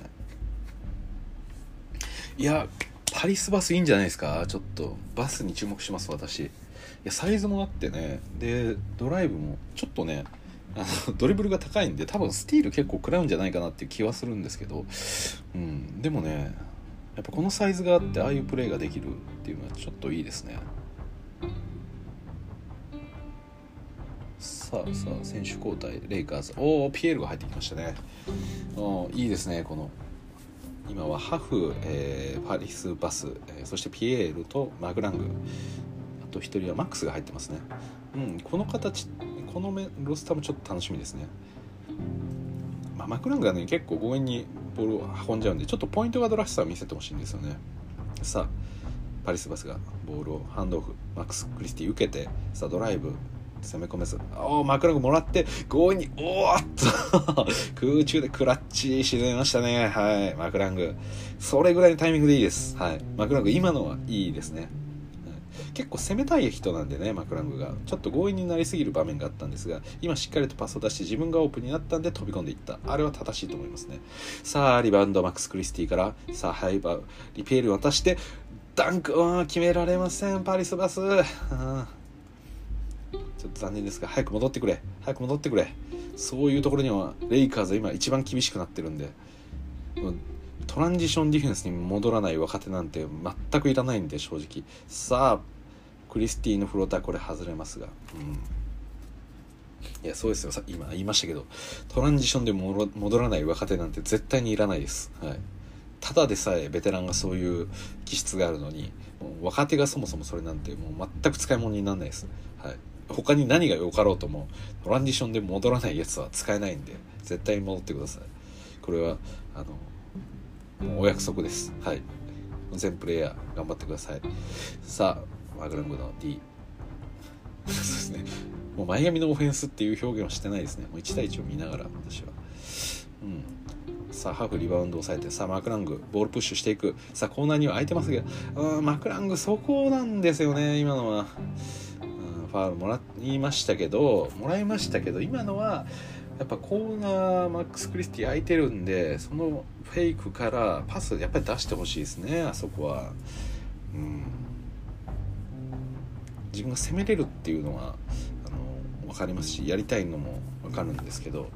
い、いやパリスバスいいんじゃないですか？ちょっとバスに注目します私。いやサイズもあってね。でドライブもちょっとねあのドリブルが高いんで多分スティール結構食らうんじゃないかなっていう気はするんですけど、うん、でもねやっぱこのサイズがあってああいうプレーができるっていうのはちょっといいですね。さあさあ選手交代レイカーズ。おおピエールが入ってきましたね。おいいですねこの。今はハフ、えー、パリス・バス、えー、そしてピエールとマグラング。あと1人はマックスが入ってますね。うんこの形このロスターもちょっと楽しみですね、まあ、マクラングがね結構強引にボールを運んじゃうんでちょっとポイントガードらしさを見せてほしいんですよね。さあパリスバスがボールをハンドオフマックス・クリスティ受けてさあドライブ。攻め込めずおおマクラングもらって強引におーっと 空中でクラッチ沈めましたね。はいマクラングそれぐらいのタイミングでいいです。はいマクラング今のはいいですね。結構攻めたい人なんでねマクラングが。ちょっと強引になりすぎる場面があったんですが今しっかりとパスを出して自分がオープンになったんで飛び込んでいった。あれは正しいと思いますね。さあリバウンドマックス・クリスティからさあハイバーリペール渡してダンクうん決められません。パリスバス、うんちょっと残念ですが早く戻ってくれ。早く戻ってくれ。そういうところにはレイカーズは今一番厳しくなってるんで。トランジションディフェンスに戻らない若手なんて全くいらないんで正直。さあクリスティのフローターこれ外れますが。うん。いやそうですよ。今言いましたけどトランジションで戻らない若手なんて絶対にいらないです、はい、ただでさえベテランがそういう気質があるのにもう若手がそもそもそれなんてもう全く使い物にならないです、はい、他に何が良かろうともトランジションで戻らないやつは使えないんで絶対戻ってください。これはあのもうお約束です。はい。全プレイヤー頑張ってください。さあマグラングの D そうですね。もう前髪のオフェンスっていう表現はしてないですね。もう1対1を見ながら私は。うん。さあハーフリバウンドを抑えてさあマクラングボールプッシュしていく。さあコーナーには空いてますけどうんマクラングそこなんですよね今のは、ファウルもらいましたけどもらいましたけど今のはやっぱコーナーマックス・クリスティ空いてるんでそのフェイクからパスやっぱり出してほしいですねあそこは。うん自分が攻めれるっていうのはあの分かりますしやりたいのも分かるんですけど、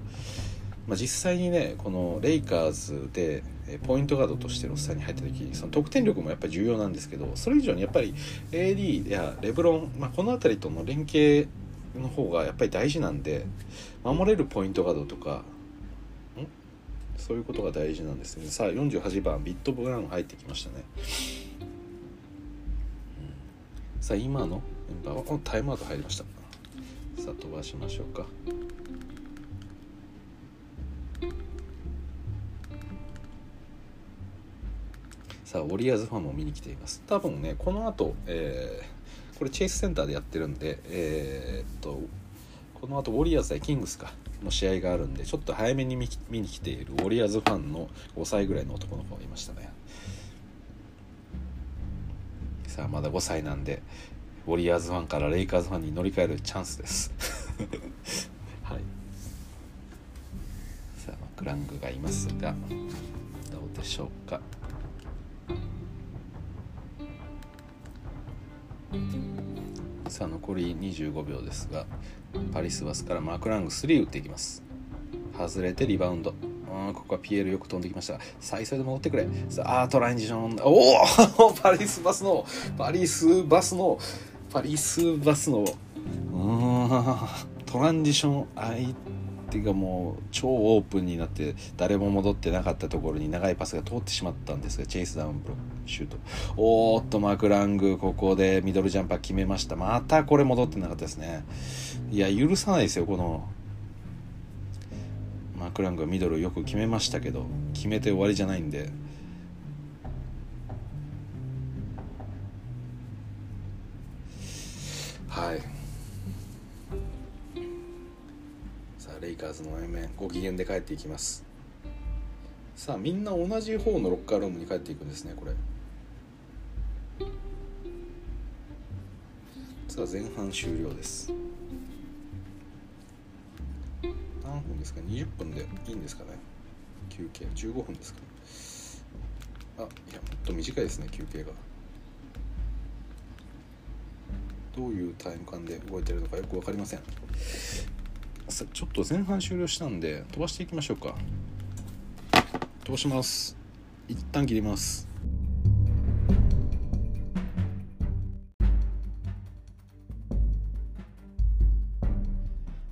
まあ、実際にねこのレイカーズでポイントガードとしてロスターに入った時その得点力もやっぱり重要なんですけどそれ以上にやっぱり AD やレブロン、まあ、この辺りとの連携の方がやっぱり大事なんで守れるポイントガードとかそういうことが大事なんですね。さあ48番ビットブラウン入ってきましたね、うん、さあ今のメンバーはタイムアウト入りました。さあ飛ばしましょうか。さあウォリアーズファンも見に来ています。多分ねこの後、えー、これチェイスセンターでやってるんでえー、っとこの後ウォリアーズ対キングスかの試合があるんでちょっと早めに見に来ているウォリアーズファンの5歳ぐらいの男の子がいましたね。さあまだ5歳なんでウォリアーズファンからレイカーズファンに乗り換えるチャンスです。はい。さあクラングがいますがどうでしょうか。さあ残り25秒ですがパリスバスからマクラング3打っていきます。外れてリバウンド。うんここはピエールよく飛んできましたが再生で戻ってくれ。さあトランジション。おお パリスバスのパリスバスのパリスバスのトランジション相手がもう超オープンになって誰も戻ってなかったところに長いパスが通ってしまったんですがチェイスダウンブロックシュート。おーっとマクラングここでミドルジャンパー決めました。またこれ戻ってなかったですね。いや許さないですよこの。マクラングはミドルよく決めましたけど決めて終わりじゃないんで。はい。レイカーズの面々ご機嫌で帰っていきます。さあみんな同じ方のロッカールームに帰っていくんですねこれ。さあ前半終了です。何分ですか？20分でいいんですかね？休憩。15分ですかあいやもっと短いですね休憩が。どういうタイム感で動いてるのかよく分かりません。ちょっと前半終了したんで飛ばしていきましょうか。飛ばします。一旦切ります。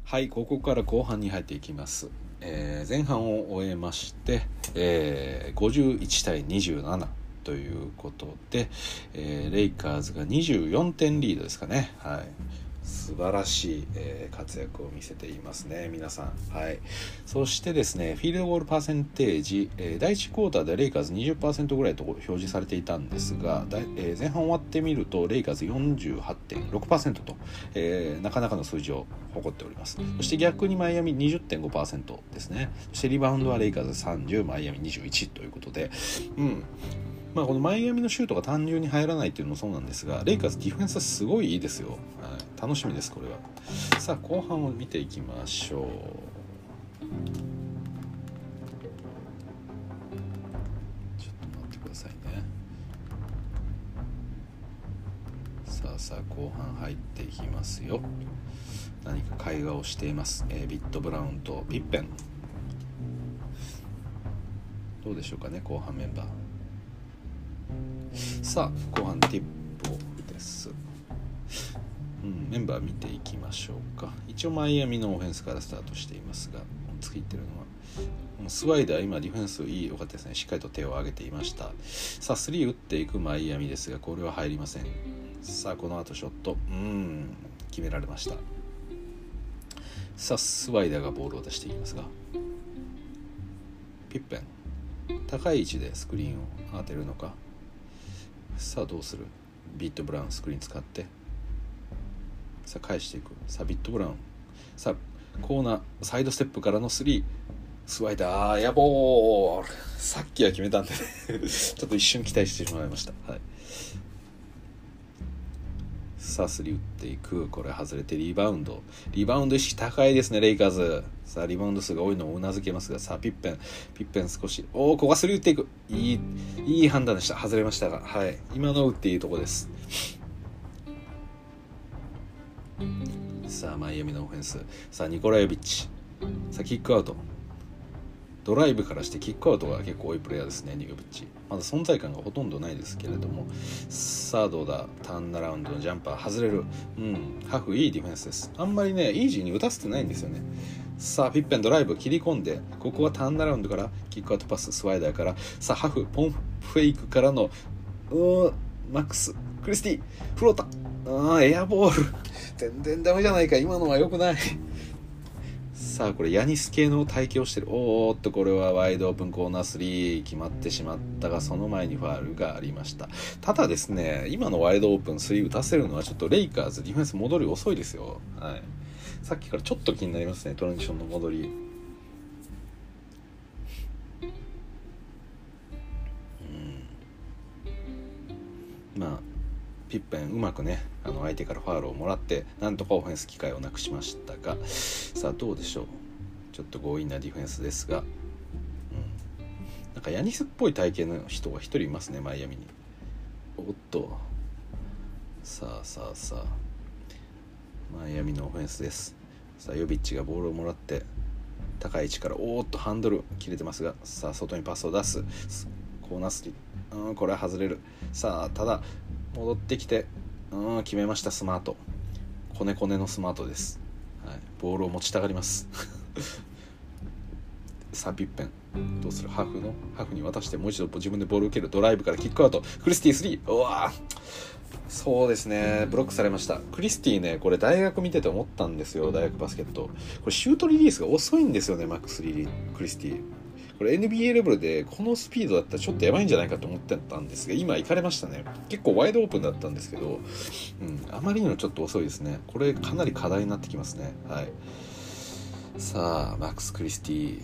はいここから後半に入っていきます、えー前半を終えまして、えー51対27ということで、えーレイカーズが24点リードですかね。はい。素晴らしい、えー活躍を見せていますね皆さん。はい。そしてですねフィールドゴールパーセンテージ、えー第1クォーターでレイカーズ20%ぐらいと表示されていたんですが、だえー前半終わってみるとレイカーズ48.6%と、えーなかなかの数字を誇っております。そして逆にマイアミ20.5%ですね。そしてリバウンドはレイカーズ30マイアミ21ということでうん。まあ、このマイアミのシュートが単純に入らないっていうのもそうなんですがレイカーズディフェンスはすごいいいですよ、はい、楽しみですこれは。さあ後半を見ていきましょう。ちょっと待ってくださいね。さあさあ後半入っていきますよ。何か会話をしています、えービット・ブラウンとピッペン。どうでしょうかね後半メンバー。さあ後半ティップです、うん、メンバー見ていきましょうか。一応マイアミのオフェンスからスタートしていますが次いってるのはスワイダー今ディフェンスいい良かったですねしっかりと手を挙げていました。さあ3打っていくマイアミですがこれは入りません。さあこの後ショット。うん。決められました。さあスワイダーがボールを出していきますが。ピッペン。高い位置でスクリーンを当てるのか。さあどうする？ビットブラウンスクリーン使って。さあ返していく。さあビットブラウン。さあコーナーサイドステップからの3スワイダーやぼーさっきは決めたんでね。ちょっと一瞬期待してしまいました。はい。さあスリー打っていく。これ外れてリバウンド。リバウンド意識高いですねレイカーズ。さあリバウンド数が多いのをうなずけますが。さあピッペン。ピッペン少しおおここはスリー打っていく。いいいい判断でした。外れましたが。はい。今の打っていいとこです。さあマイアミのオフェンス。さあニコラヨビッチ。さあキックアウト。ドライブからしてキックアウトが結構多いプレイヤーですねニゴビッチ。まだ存在感がほとんどないですけれども。さあどうだ？ターンアラウンドのジャンパー外れる。うんハフいいディフェンスです。あんまりねイージーに打たせてないんですよね。さあピッペンドライブ切り込んでここはターンアラウンドからキックアウトパススワイダーからさあハフポンフェイクからのうーマックスクリスティフロータ。ーエアボール。全然ダメじゃないか今のは良くない。さあこれヤニス系の体型をしてる。おーっとこれはワイドオープンコーナー3決まってしまったがその前にファールがありました。ただですね今のワイドオープン3打たせるのはちょっとレイカーズディフェンス戻り遅いですよ。はい。さっきからちょっと気になりますねトランジションの戻り。うん。まあピッペンうまくねあの相手からファールをもらってなんとかオフェンス機会をなくしましたがさあどうでしょう。ちょっと強引なディフェンスですが、うん、なんかヤニスっぽい体型の人が1人いますねマイアミに。おっと。さあさあさあ。マイアミのオフェンスです。さあヨビッチがボールをもらって高い位置からおーっとハンドル切れてますがさあ外にパスを出す。コーナースリー。うんこれは外れる。さあただ戻ってきてうん決めましたスマート。コネコネのスマートです、はい、ボールを持ちたがります。さあピッペンどうする？ハーフの？ハーフに渡してもう一度自分でボールを受ける。ドライブからキックアウト。クリスティ3うわそうですね。ブロックされました。クリスティねこれ大学見てて思ったんですよ。大学バスケット。これシュートリリースが遅いんですよねマックスリリー。クリスティこれ NBA レベルでこのスピードだったらちょっとやばいんじゃないかと思ってたんですが今行かれましたね。結構ワイドオープンだったんですけど、うん、あまりにもちょっと遅いですね。これかなり課題になってきますね。はい。さあマックス・クリスティ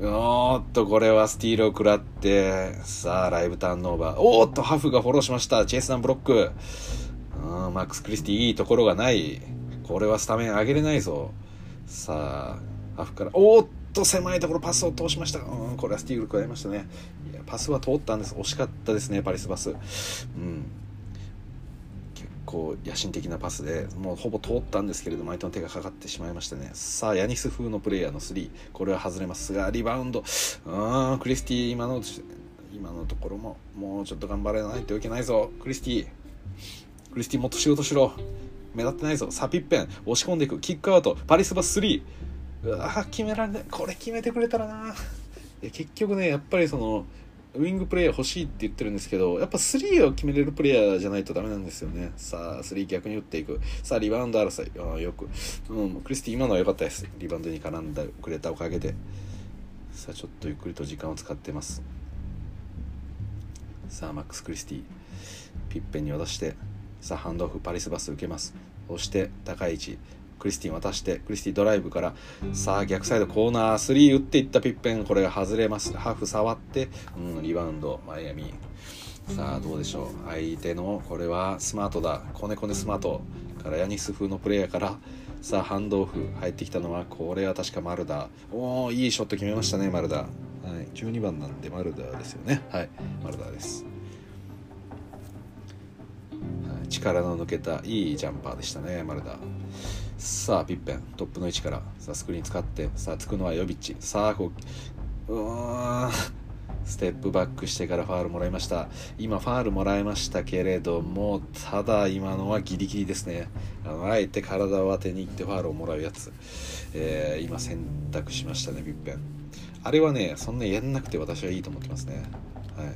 うん。おーっとこれはスティールを食らってさあライブターンオーバー。おーっとハフがフォローしました。チェイスダンブロック。うんマックス・クリスティいいところがない。これはスタメン上げれないぞ。さあハフから。おーっと狭いところパスを通しました。うんこれはスティール食らいましたね。いやパスは通ったんです。惜しかったですねパリスパス。うん。結構野心的なパスでもうほぼ通ったんですけれども相手の手がかかってしまいましたね。さあヤニス風のプレイヤーの3これは外れますがリバウンド。うんクリスティ今の今のところももうちょっと頑張らないといけないぞ。クリスティクリスティもっと仕事しろ。目立ってないぞ。さあピッペン。押し込んでいく。キックアウト。パリスバス3うわ決められないこれ決めてくれたらな。いや結局ねやっぱりそのウィングプレイヤー欲しいって言ってるんですけどやっぱ3を決めれるプレイヤーじゃないとダメなんですよね。さあ3逆に打っていく。さあリバウンド争い。あよく、うん、クリスティ今のは良かったです。リバウンドに絡んでくれたおかげで。さあちょっとゆっくりと時間を使ってます。さあマックス・クリスティピッペンに渡して。さあハンドオフパリスバス受けます。そして高い位置。クリスティン渡してクリスティドライブからさあ逆サイドコーナー3打っていったピッペンこれが外れます。ハーフ触って、うん、リバウンドマイアミ。さあどうでしょう。相手のこれはスマートだ。コネコネスマート。からヤニス風のプレイヤーからさあハンドオフ入ってきたのはこれは確かマルダおおいいショット決めましたねマルダはい、12番なんでマルダですよね。はい。マルダです、はい、力の抜けたいいジャンパーでしたねマルダさあピッペントップの位置からさあスクリーン使ってさあつくのはヨビッチ。さあこううーんステップバックしてからファールもらいました。今ファールもらいましたけれどもただ今のはギリギリですね。あのあえて体を当てに行ってファールをもらうやつ、えー今選択しましたねピッペン。あれはねそんなやんなくて私はいいと思ってますね。はい。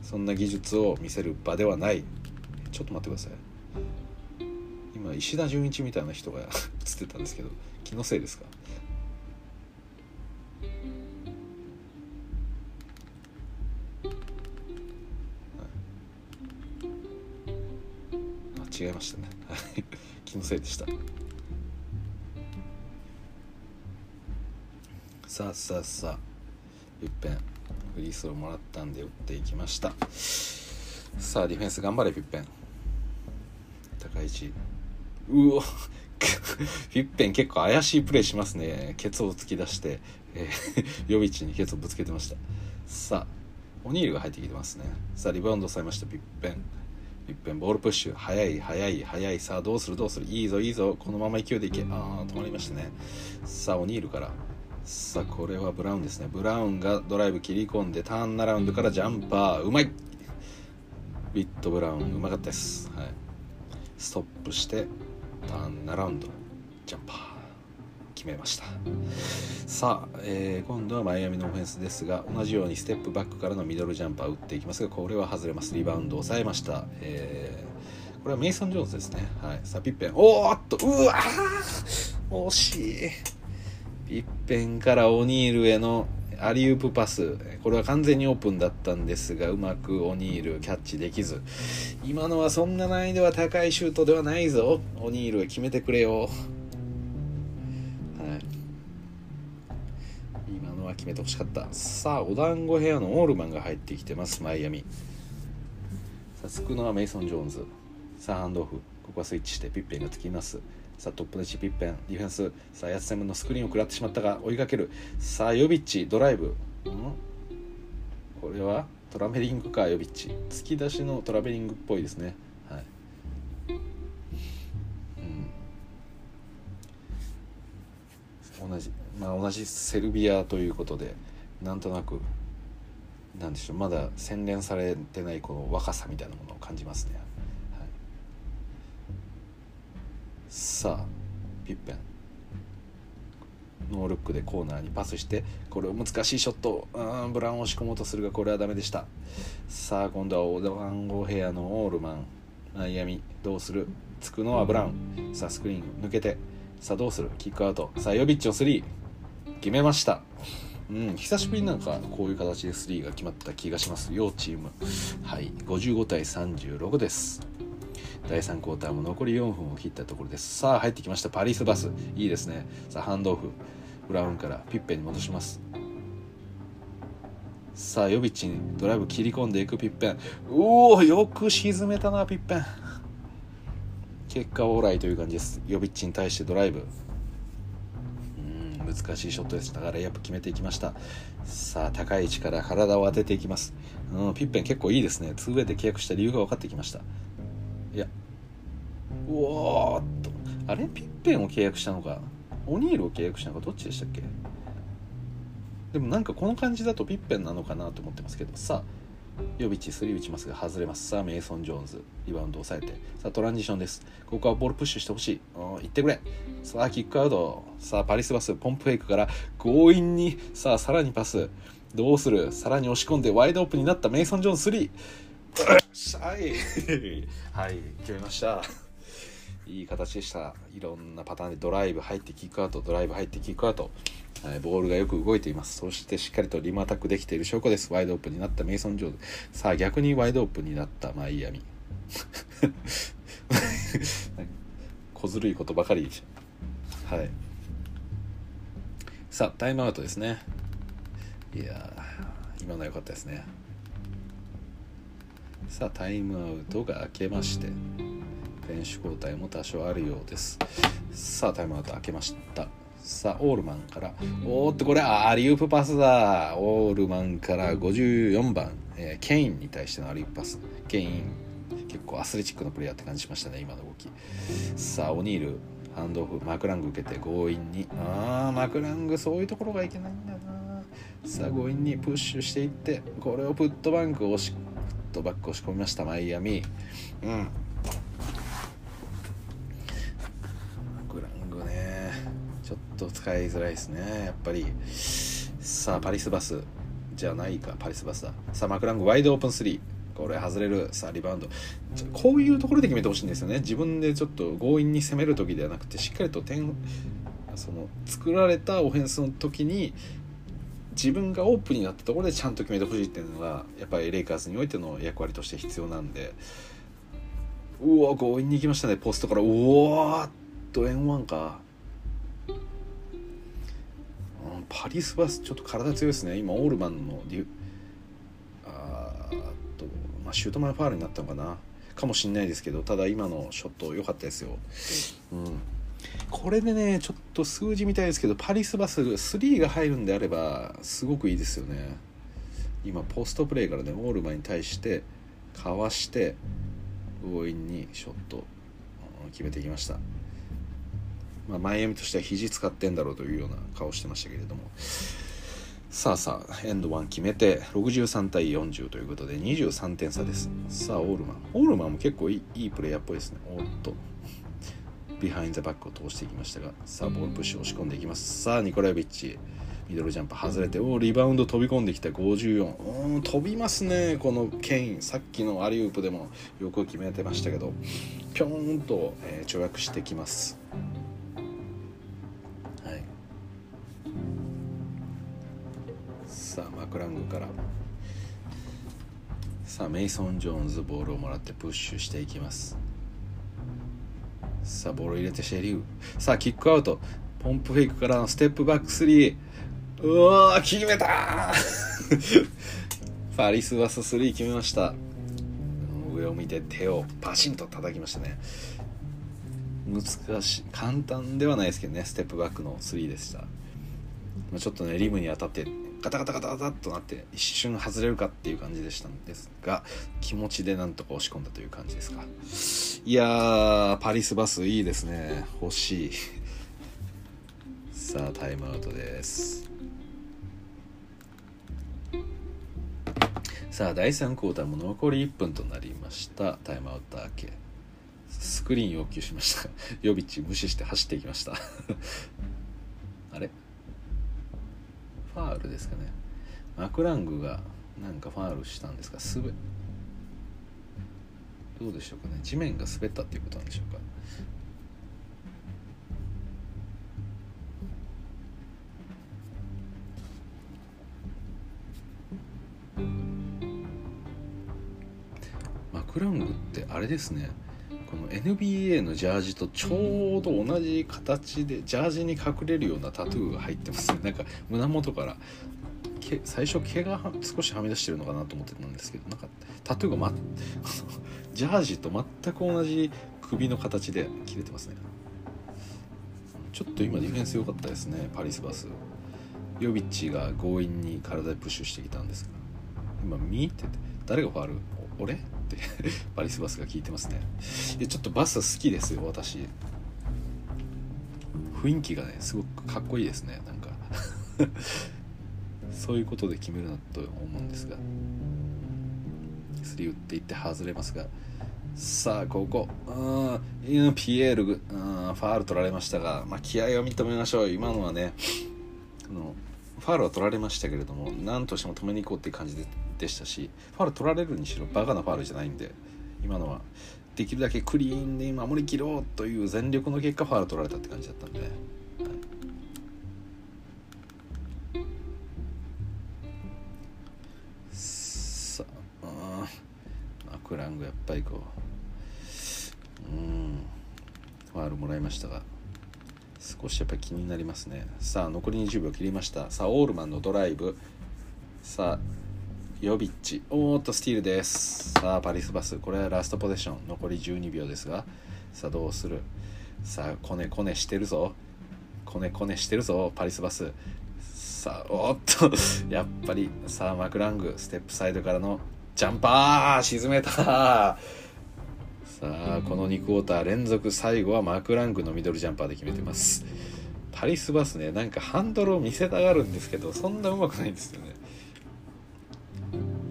そんな技術を見せる場ではない。ちょっと待ってください。今石田純一みたいな人が 映ってたんですけど気のせいですか？あ違いましたね。気のせいでした。さあさあさあ。いっぺんフリースローもらったんで打っていきました。さあディフェンス頑張れぴっぺん高い位置。うおフィッペン結構怪しいプレーしますね。ケツを突き出して、えー、ヨビッチにケツをぶつけてました。さあオニールが入ってきてますね。さあリバウンドされました。ピッペンピッペンボールプッシュ。速い速い速い。さあどうする？どうする？いいぞいいぞ。このまま勢いでいけ。ああ止まりましたね。さあオニールから。さあこれはブラウンですね。ブラウンがドライブ切り込んでターンアラウンドからジャンパー。うまい。ウィットブラウン。うまかったです、はい、ストップしてターンアラウンドジャンパー決めました。さあ、えー、今度はマイアミのオフェンスですが同じようにステップバックからのミドルジャンパー打っていきますがこれは外れます。リバウンドを抑えました、えー、これはメイソン・ジョーンズですね、はい、さあピッペン。おーっとうわ惜しい。ピッペンからオニールへのアリウープパス。これは完全にオープンだったんですがうまくオニールキャッチできず。今のはそんな難易度は高いシュートではないぞ。オニール決めてくれよ、はい、今のは決めてほしかった。さあお団子部屋のオールマンが入ってきてます。マイアミ。さあつくのはメイソン・ジョーンズ。さあハンドオフ。ここはスイッチしてピッペンがつきます。さあトップのチピッペンディフェンス。さあヤツセムのスクリーンを食らってしまったが追いかける。さあヨビッチドライブ、ん、これはトラベリングかヨビッチ。突き出しのトラベリングっぽいですね。はい、うん、同じまあ同じセルビアということでなんとなくなんでしょうまだ洗練されてないこの若さみたいなものを感じますね。さあピッペン。ノールックでコーナーにパスしてこれ難しいショット。うんブラウンを押し込もうとするがこれはダメでした。さあ今度はオーダンゴヘアのオールマン。マイアミどうする？つくのはブラウン。さあスクリーン抜けて。さあどうする？キックアウト。さあヨビッチをスリー。決めました。うん久しぶりになんかこういう形でスリーが決まった気がします。両チーム。はい55対36です。第3クォーターも残り4分を切ったところです。さあ入ってきました。パリスバス。いいですね。さあハンドオフ。ブラウンからピッペンに戻します。さあヨビッチにドライブ切り込んでいくピッペン。おおよく沈めたなピッペン。結果オーライという感じです。ヨビッチに対してドライブ。うん難しいショットですだからやっぱ決めていきました。さあ高い位置から体を当てていきます。うんピッペン結構いいですね。2way で契約した理由が分かってきました。いや。うわーっと。あれ？ピッペンを契約したのか。オニールを契約したのかどっちでしたっけ？でもなんかこの感じだとピッペンなのかなと思ってますけど。さあ予備値3打ちますが外れます。さあメイソン・ジョーンズ。リバウンドを抑えて。さあトランジションです。ここはボールプッシュしてほしい。行ってくれ。さあキックアウト。さあパリスバスポンプフェイクから強引に。さあさらにパス。どうする？さらに押し込んでワイドオープンになったメイソン・ジョーンズ3はい。はい。決めました。いい形でした。いろんなパターンでドライブ入ってキックアウトドライブ入ってキックアウト、はい、ボールがよく動いています。そしてしっかりとリムアタックできている証拠です。ワイドオープンになったメイソン・ジョーズ。さあ逆にワイドオープンになったマイアミ。小ずるいことばかりはい。さあタイムアウトですね。いや今のは良かったですね。さあタイムアウトが明けまして選手交代も多少あるようです。さあタイムアウト明けました。さあオールマンからおーっとこれアリウープパスだ。オールマンから54番、えー、ケインに対してのアリウープパス。ケイン結構アスレチックのプレイヤーって感じしましたね今の動き。さあオニールハンドオフマクラング受けて強引に。ああマクラングそういうところがいけないんだよな。さあ強引にプッシュしていってこれをプットバンク押しトバック押し込みましたマイアミ。うん。グラングね。ちょっと使いづらいですねやっぱり。さあパリスバス。じゃないかパリスバスだ。さあマクラングワイドオープン3これ外れる。さあリバウンド。こういうところで決めてほしいんですよね。自分でちょっと強引に攻める時ではなくてしっかりと点その作られたオフェンスの時に自分がオープンになったところでちゃんと決めてほしいっていうのがやっぱりレイカーズにおいての役割として必要なんで。うわ強引に行きましたね。ポストから。うわーっと円1か。パリスバスちょっと体強いですね。今オールマンのデュあと、まあ、シュート前ファールになったのかな。かもしんないですけどただ今のショット良かったですよ、うん、これでねちょっと数字みたいですけどパリスバス3が入るんであればすごくいいですよね。今ポストプレーからねオールマンに対してかわして強引にショット決めていきました。まあ、マイアミとしては肘使ってんだろうというような顔してましたけれども。さあさあアンド1決めて63対40ということで23点差です。さあオールマン。オールマンも結構いいいいプレイヤーっぽいですね。おっと。ビハインザバックを通していきましたがさあボールプッシュ押し込んでいきます。さあニコラ・ヨビッチ。ミドルジャンプ外れておリバウンド飛び込んできた。54うん飛びますねこのケイン。さっきのアリウープでもよく決めてましたけどぴょーんと、えー、跳躍してきます。さあマクラングから。さあメイソン・ジョーンズボールをもらってプッシュしていきますさあボール入れてシェリウ。さあキックアウト。ポンプフェイクからのステップバック3うわ決めたパ リスバス3決めました。上を見て手をパシンと叩きましたね。難しい簡単ではないですけどねステップバックの3でした。ちょっとねリムに当たってガタガタガタガタっとなって一瞬外れるかっていう感じでしたんですが気持ちでなんとか押し込んだという感じですか。いやーパリスバスいいですね。欲しい。さあタイムアウトです。さあ第3クォーターも残り1分となりました。タイムアウト明け。スクリーン要求しました。ヨビッチ無視して走っていきました。あれ？ファールですかね。マクラングがなんかファールしたんですか。滑どうでしょうかね。地面が滑ったっていうことなんでしょうか。マクラングってあれですね。この NBA のジャージとちょうど同じ形でジャージに隠れるようなタトゥーが入ってますね。なんか胸元から最初毛が少しはみ出してるのかなと思ってたんですけどなんかタトゥーが、ま、ジャージと全く同じ首の形で切れてますね。ちょっと今ディフェンス良かったですね。パリスバス。ヨビッチが強引に体でプッシュしてきたんですが。今見てて誰がファール？俺？って パリスバスが聞いてますね。いやちょっとバス好きですよ私。雰囲気がねすごくかっこいいですねなんか。そういうことで決めるなと思うんですが。スリー打っていって外れますが。さあここ。うんピエールうんファール取られましたが、まあ、気合を認めましょう。今のはねのファールは取られましたけれども何としても止めに行こうっていう感じででしたしファール取られるにしろバカなファールじゃないんで今のは。できるだけクリーンに守りきろうという全力の結果ファール取られたって感じだったんで、はい、さあマクラングやっぱりこううん。ファールもらいましたが少しやっぱり気になりますね。さあ残り20秒切りました。さあオールマンのドライブ。さあヨビッチおーっとスティールです。さあパリスバス。これはラストポゼッション。残り12秒ですが。さあどうする？さあコネコネしてるぞ。コネコネしてるぞパリスバス。さあおっと。やっぱりさあマクラング。ステップサイドからのジャンパー！沈めた！さあこの2クォーター連続最後はマクラングのミドルジャンパーで決めてます。パリスバスねなんかハンドルを見せたがるんですけどそんなうまくないんですよね。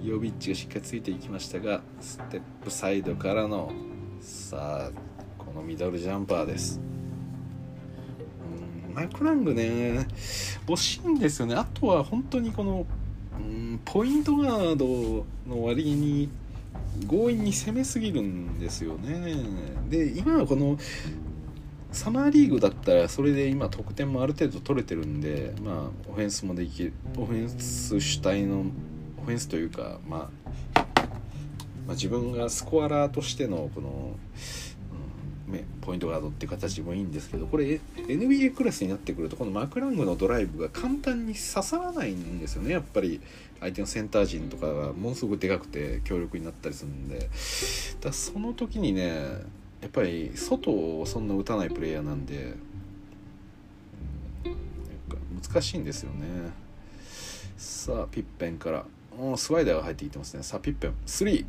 ヨビッチがしっかりついていきましたがステップサイドからのさあこのミドルジャンパーです。うんマクラングね惜しいんですよね。あとは本当にこのうんポイントガードの割に強引に攻めすぎるんですよね。で今はこのサマーリーグだったらそれで今得点もある程度取れてるんでまあオフェンスもできるオフェンス主体のオフェンスというかまあまあ、自分がスコアラーとしてのこの、うん、ポイントガードって形もいいんですけどこれ NBA クラスになってくるとこのマクラングのドライブが簡単に刺さらないんですよね。やっぱり相手のセンター陣とかがものすごくでかくて強力になったりするんで。だその時にねやっぱり外をそんな打たないプレイヤーなんで、うん、難しいんですよね。さあピッペンから。スワイダーが入ってきてますね。さあピッペン。3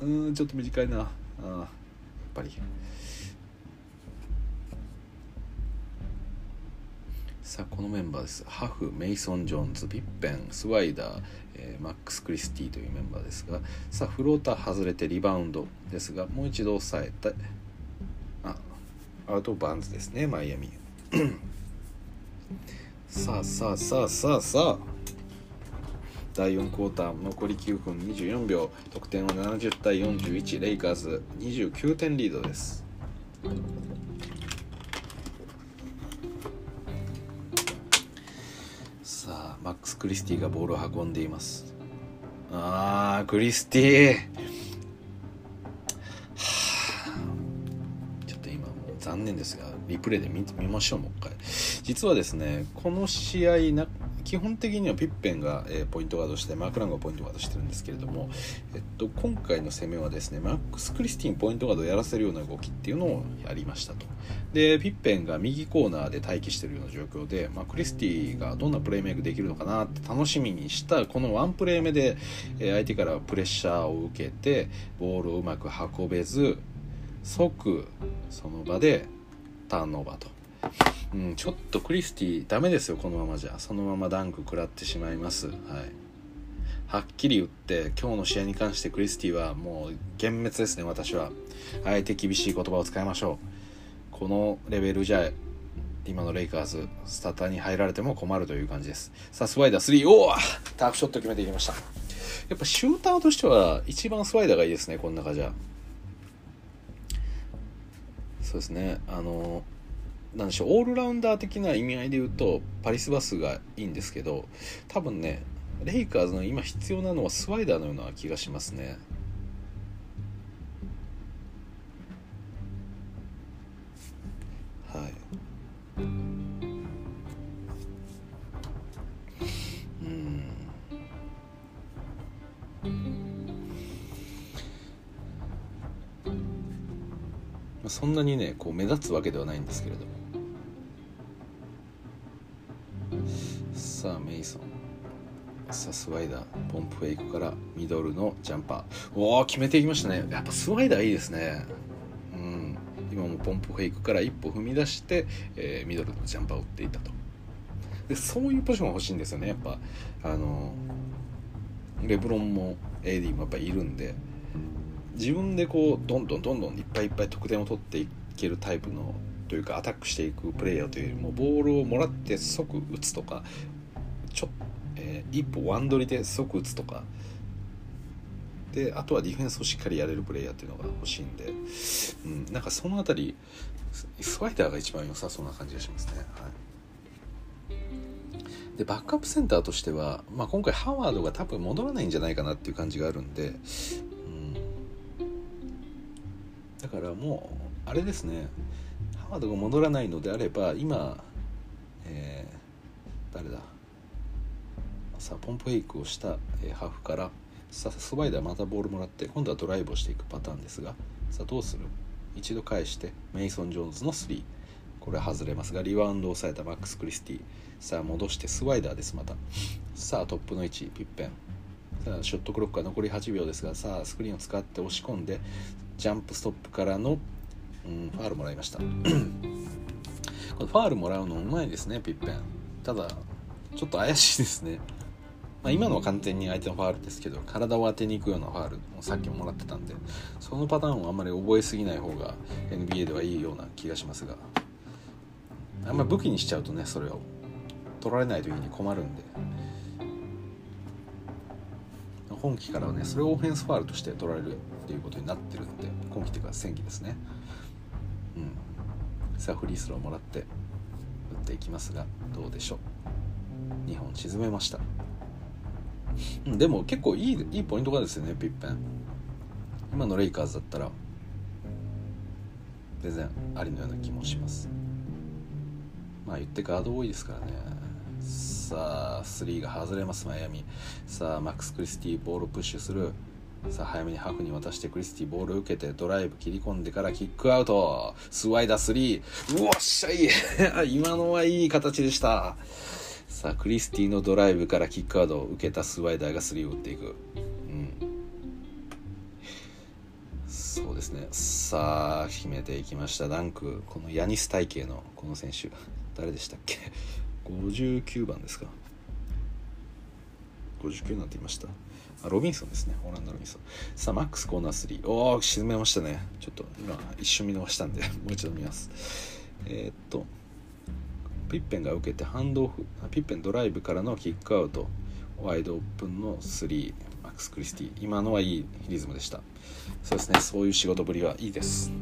うんちょっと短いな。あやっぱり。さあこのメンバーです。ハフメイソン・ジョーンズピッペン。スワイダー、えー、マックス・クリスティというメンバーですが。さあフローター外れてリバウンド。ですがもう一度抑えて。あアウト・バンズですね。マイアミ。さあさあさあさあさあ。第4クォーター残り9分24秒得点は70対41レイカーズ29点リードです。さあマックス・クリスティがボールを運んでいます。あークリスティちょっと今もう残念ですがリプレイで見見ましょうもう一回。実はですねこの試合な基本的にはピッペンが、えー、ポイントガードしてマーク・ラングがポイントガードしてるんですけれども、えっと、今回の攻めはですねマックス・クリスティンポイントガードをやらせるような動きっていうのをやりましたと。でピッペンが右コーナーで待機してるような状況で、まあ、クリスティがどんなプレーメイクできるのかなって楽しみにしたこのワンプレー目で、えー、相手からプレッシャーを受けてボールをうまく運べず即その場でターンオーバーと。うん、ちょっとクリスティダメですよこのままじゃ。そのままダンク食らってしまいます。はい。はっきり言って今日の試合に関してクリスティはもう幻滅ですね私は。あえて厳しい言葉を使いましょう。このレベルじゃ今のレイカーズスターターに入られても困るという感じです。さあスワイダー3おおタークショット決めていきました。やっぱシューターとしては一番スワイダーがいいですねこの中じゃ。そうですね。あのなんでしょうオールラウンダー的な意味合いで言うとパリスバスがいいんですけど多分ねレイカーズの今必要なのはスワイダーのような気がしますね。はい。うんそんなにねこう目立つわけではないんですけれどもさあメイソン。さあスワイダー。ポンプフェイクからミドルのジャンパー。おお決めていきましたね。やっぱスワイダーいいですね。うん。今もポンプフェイクから一歩踏み出して、えー、ミドルのジャンパーを打っていたと。でそういうポジションが欲しいんですよねやっぱ。あのレブロンも AD もやっぱいるんで。自分でこうどんどんどんどんいっぱいいっぱい得点を取っていけるタイプのというかアタックしていくプレイヤーというよりもボールをもらって即打つとかちょ、えー、一歩ワンドリで即打つとか。であとはディフェンスをしっかりやれるプレイヤーっていうのが欲しいんで、うん、なんかその辺りスワイダーが一番良さそうな感じがしますね。はい。でバックアップセンターとしては、まあ、今回ハワードが多分戻らないんじゃないかなっていう感じがあるんで、うん。だからもうあれですね。ハワードが戻らないのであれば今、えー、誰だ？さあポンプフェイクをした、えー、ハーフからさスバイダーまたボールもらって今度はドライブをしていくパターンですがさあどうする？一度返してメイソン・ジョーンズの3これは外れますがリバウンドを抑えたマックス・クリスティさあ戻してスワイダーですまた。さあトップの位置ピッペン。さあショットクロックは残り8秒ですがさあスクリーンを使って押し込んでジャンプストップからの、うん、ファールもらいました。このファールもらうのうまいですねピッペン。ただちょっと怪しいですね、まあ、今のは完全に相手のファールですけど体を当てに行くようなファールもさっきももらってたんでそのパターンをあんまり覚えすぎない方が NBA ではいいような気がしますが。あんまり武器にしちゃうとねそれを。取られない時に困るんで。本期からはねそれをオフェンスファールとして取られるっていうことになってるんで今期というか戦期ですね。うんさあフリースローもらって打っていきますがどうでしょう？2本沈めました、でも結構いいいいポイントがですよねピッペン。今のレイカーズだったら全然ありのような気もします。まあ言ってガード多いですからね。さあ3が外れますマイアミ。さあマックス・クリスティボールプッシュする。さあ早めにハーフに渡してクリスティボール受けてドライブ切り込んでからキックアウト。スワイダー3うわっしゃい。今のはいい形でした。さあクリスティのドライブからキックアウトを受けたスワイダーが3を打っていく。うん。そうですね。さあ決めていきました。ダンク。このヤニス体型のこの選手。誰でしたっけ？59番ですか。59になんていました？ロビンソンですね。オランダロビンソン。さあマックスコーナー3おお沈めましたね。ちょっと今一瞬見逃したんで もう一度見ます。えー、っとピッペンが受けてハンドオフ。ピッペンドライブからのキックアウト。ワイドオープンの3マックス・クリスティ。今のはいいリズムでした。そうですね。そういう仕事ぶりはいいです。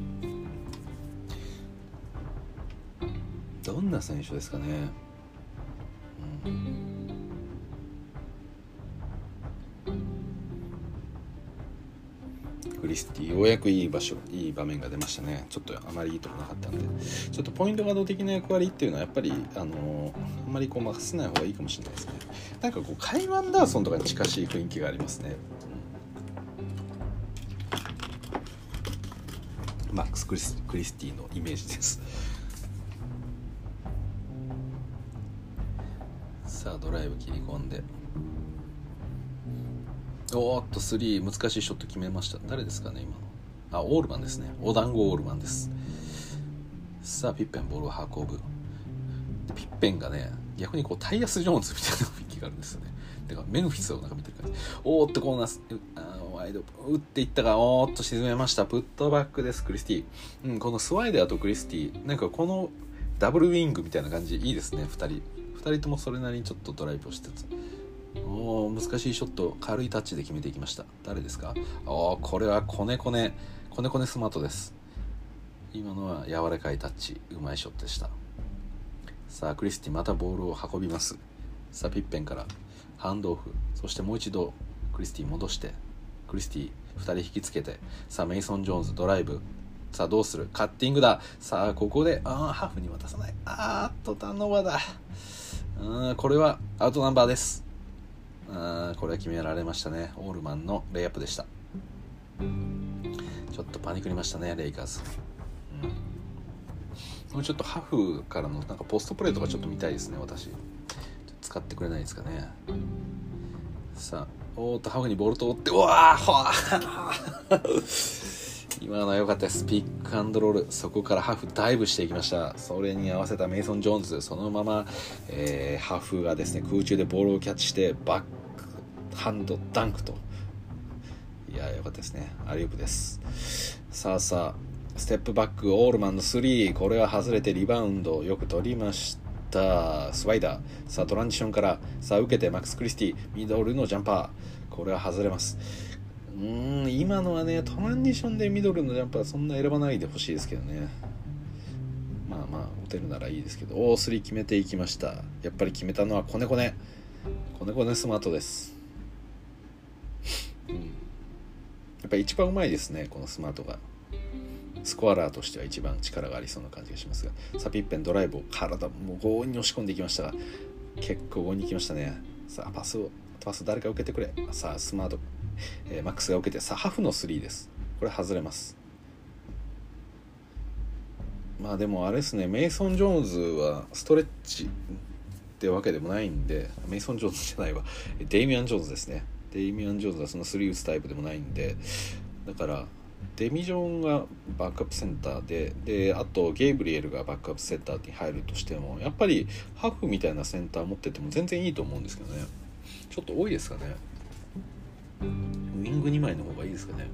どんな選手ですかね、うん。クリスティようやくいい場所いい場面が出ましたね。ちょっとあまりいいとこなかったんで。ちょっとポイントガード的な役割っていうのはやっぱりあのあんまりこう任せない方がいいかもしれないですね。なんかこうカイワンダーソンとかに近しい雰囲気がありますね、うん、マックス・クリスクリスティのイメージです。さあドライブ切り込んで。おーっと3難しいショット決めました。誰ですかね今の。あオールマンですね。お団子オールマンです。さあピッペンボールを運ぶ。ピッペンがね逆にこうタイヤス・ジョーンズみたいな雰囲気があるんですよね。てかメンフィスをなんか見てる感じ。おーっとこうなあワイド打っていったがおーっと沈めました。プットバックですクリスティ、うん、このスワイダーとクリスティなんかこのダブルウィングみたいな感じいいですね2人。2人ともそれなりにちょっとドライブをしてつ。お難しいショット軽いタッチで決めていきました。誰ですか？おおこれはコネコネコネコネスマートです。今のは柔らかいタッチうまいショットでした。さあクリスティまたボールを運びます。さあピッペンから。ハンドオフ。そしてもう一度クリスティ戻して。クリスティ2人引きつけて。さあメイソン・ジョーンズドライブ。さあどうする？カッティングだ。さあここでああハーフに渡さない。あーっとターンオーバーだ。うんこれはアウトナンバーです。あこれは決められましたね。オールマンのレイアップでした。ちょっとパニクりましたねレイカーズ、うん、もうちょっとハフからのなんかポストプレーとかちょっと見たいですね私。使ってくれないですかね。さあおっとハフにボール通ってうわ 今のは良かったです。ピックアンドロール。そこからハーフダイブしていきました。それに合わせたメイソン・ジョーンズ。そのまま、えー、ハーフがですね空中でボールをキャッチしてバッハンドダンクと。いや良かったですね。アリウープです。さあさあステップバックオールマンの3これは外れてリバウンドよく取りました。スワイダー。さあトランジションから。さあ受けてマックス・クリスティ。ミドルのジャンパー。これは外れます。うん今のはねトランジションでミドルのジャンパーそんな選ばないでほしいですけどね。まあまあ打てるならいいですけど。おお3決めていきました。やっぱり決めたのはコネコネ。コネコネスマートです。うん。やっぱり一番うまいですねこのスマートが。スコアラーとしては一番力がありそうな感じがしますが。サピッペンドライブを体もう強引に押し込んでいきましたが。結構強引にいきましたね。さあパスをパス誰か受けてくれ。さあスマートえー、マックスが受けてさあハフの3です。これ外れます。まあでもあれですね。メイソン・ジョーンズはストレッチってわけでもないんでメイソン・ジョーンズじゃないわ。デイミアン・ジョーンズですね。デイミアン・ジョーンズはその3打つタイプでもないんでだからデミジョンがバックアップセンターでであとゲイブリエルがバックアップセンターに入るとしてもやっぱりハーフみたいなセンター持ってても全然いいと思うんですけどね。ちょっと多いですかね。ウィング2枚の方がいいですかね。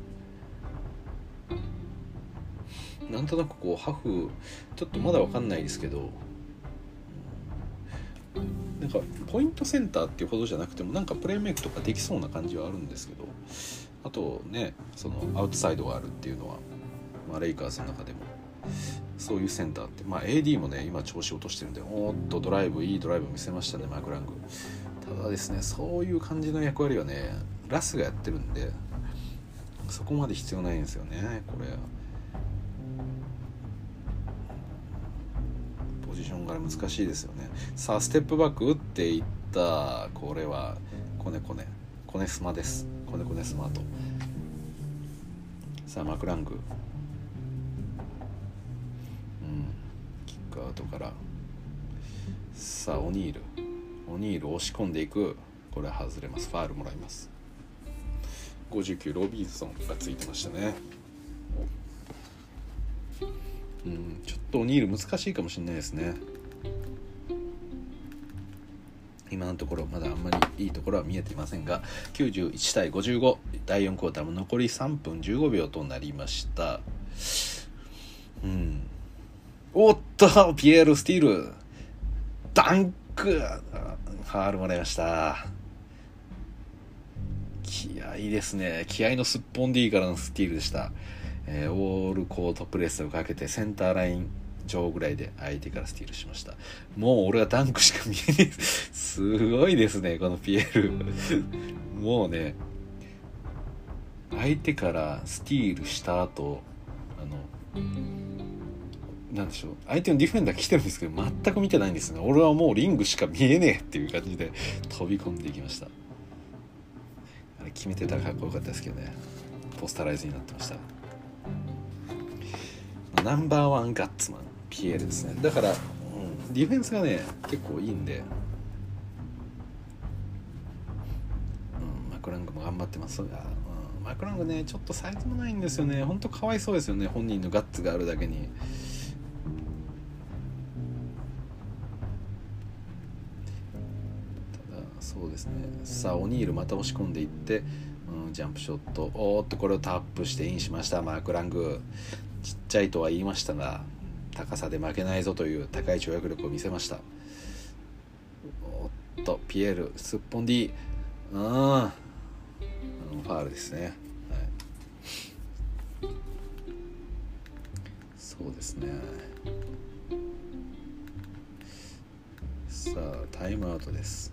なんとなくこうハフちょっとまだ分かんないですけどなんかポイントセンターっていうほどじゃなくてもなんかプレーメイクとかできそうな感じはあるんですけどあとねそのアウトサイドがあるっていうのは、まあ、レイカーズの中でもそういうセンターってまあ AD もね今調子落としてるんでおっとドライブいいドライブ見せましたねマクラング。ただですねそういう感じの役割はねラスがやってるんでそこまで必要ないんですよねこれポジションから難しいですよね。さあステップバック打っていった。これはコネコネ。コネスマです。コネコネスマート。さあマクラング。うん。キックアウトから。さあオニール。オニール押し込んでいく。これは外れます。ファールもらいます。59ロビーソンがついてましたね。うんちょっとオニール難しいかもしれないですね。今のところまだあんまりいいところは見えていませんが91対55第4クォーターも残り3分15秒となりました。うん。おっとピエール・スティール。ダンク。ファールもらいました。気合いですね。気合のすっぽん D からのスティールでした、えー、オールコートプレスをかけてセンターライン上ぐらいで相手からスティールしました。もう俺はダンクしか見えないすごいですねこのピエール。もうね相手からスティールした後あのなんでしょう。相手のディフェンダー来てるんですけど全く見てないんですね。俺はもうリングしか見えねえっていう感じで飛び込んでいきました。あれ決めてたらかっこよかったですけどね。ポスタライズになってましたナンバーワンガッツマンピエールですね。だから、うん、ディフェンスがね結構いいんで、うん、マクラングも頑張ってます。が、うん、マクラングねちょっとサイズもないんですよね。ほんとかわいそうですよね本人のガッツがあるだけに。ただそうですね。さあオニールまた押し込んでいってうん、ジャンプショット。おーっとこれをタップしてインしましたマーク・ラング。ちっちゃいとは言いましたが高さで負けないぞという高い跳躍力を見せました。おっとピエールすっぽん D うん。ファールですね、はい、そうですね。さあタイムアウトです。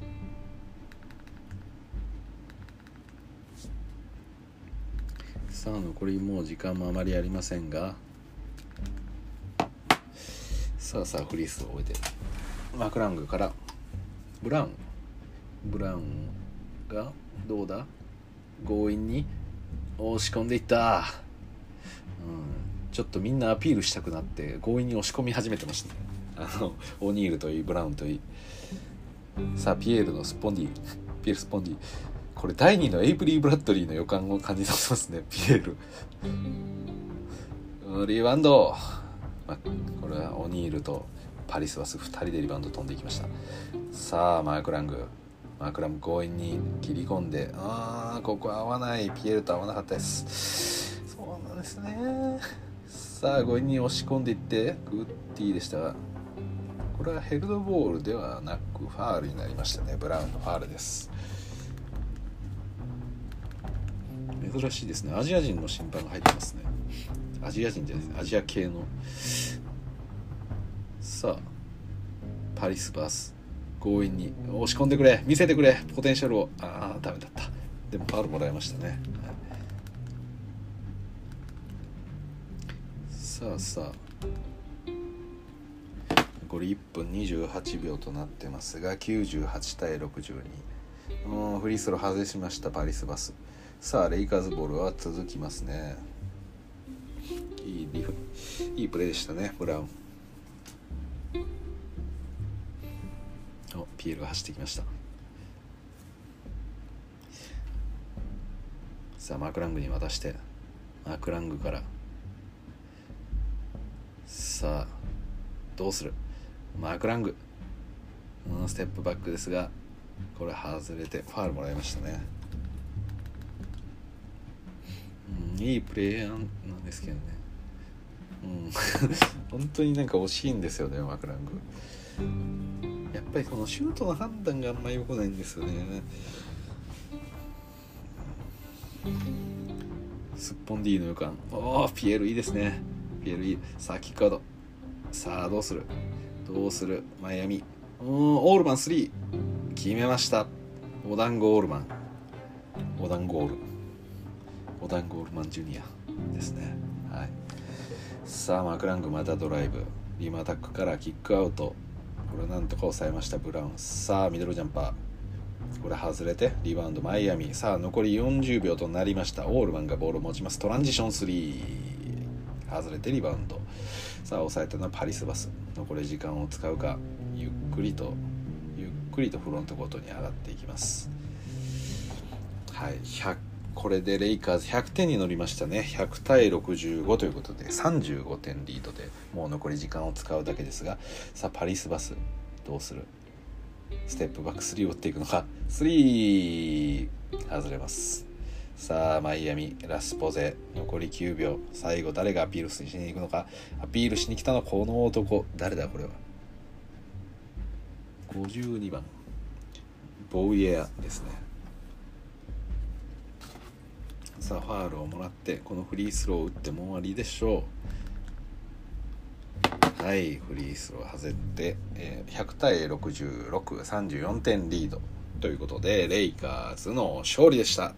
さあ残りもう時間もあまりありませんがさあさあフリースを終えてマクラングからブラウン。ブラウンがどうだ？強引に押し込んでいった、うん、ちょっとみんなアピールしたくなって強引に押し込み始めてましたね。あのオニールといいブラウンといいさあピエールのスポンディピエールスポンディ。これ第2のエイブリー・ブラッドリーの予感を感じさせますね。ピエール。リバウンド。まあ、これはオニールとパリスバス2人でリバウンド飛んでいきました。さあマーク・ラング。マーク・ラング強引に切り込んで。ああここ合わない。ピエールと合わなかったです。そうなんですね。さあ強引に押し込んでいって。グッディでしたがこれはヘルドボールではなくファールになりましたね。ブラウンのファールです。珍しいですね。アジア人の審判が入ってますね。アジア人じゃないです。アジア系の。さあパリスバース。強引に。押し込んでくれ。見せてくれ。ポテンシャルを。ああダメだった。でもファウルもらいましたね、はい、さあさあ。残り1分28秒となってますが98対62フリースロー外しましたパリスバス。さあレイカーズボールは続きますね。いいリフいいプレーでしたねブラウン。おピエールが走ってきました。さあマークラングに渡してマークラングから。さあどうする？マークラング、ステップバックですがこれ外れてファールもらいましたね、いいプレーなんですけどね。うん。本当になんか惜しいんですよねマクラング。やっぱりこのシュートの判断があんまり良くないんですよね。すっぽん D の予感。おおピエールいいですね。ピエールいい。さあキックアウト。さあどうする？どうする？マイアミ。うんオールマン3決めました。お団子オールマン。お団子オール。オダン・ゴールマン・ジュニアですね。はい。さあマクラングまたドライブ。リムアタックからキックアウト。これなんとか抑えましたブラウン。さあミドルジャンパー。これ外れてリバウンドマイアミ。さあ残り40秒となりました。オールマンがボールを持ちます。トランジション3外れてリバウンド。さあ抑えたのはパリスバス。残り時間を使うかゆっくりとゆっくりとフロントコートに上がっていきます。はい。これでレイカーズ100点に乗りましたね。100対65ということで35点リードでもう残り時間を使うだけですがさあパリスバスどうする？ステップバック3を打っていくのか。3外れます。さあマイアミラスポゼ残り9秒。最後誰がアピールしに行くのか。アピールしに来たのはこの男。誰だこれは？52番。ボウイエアですね。さあファールをもらってこのフリースローを打っても終わりでしょう。はいフリースロー外れて、えー、100対66、34点リード。ということでレイカーズの勝利でした。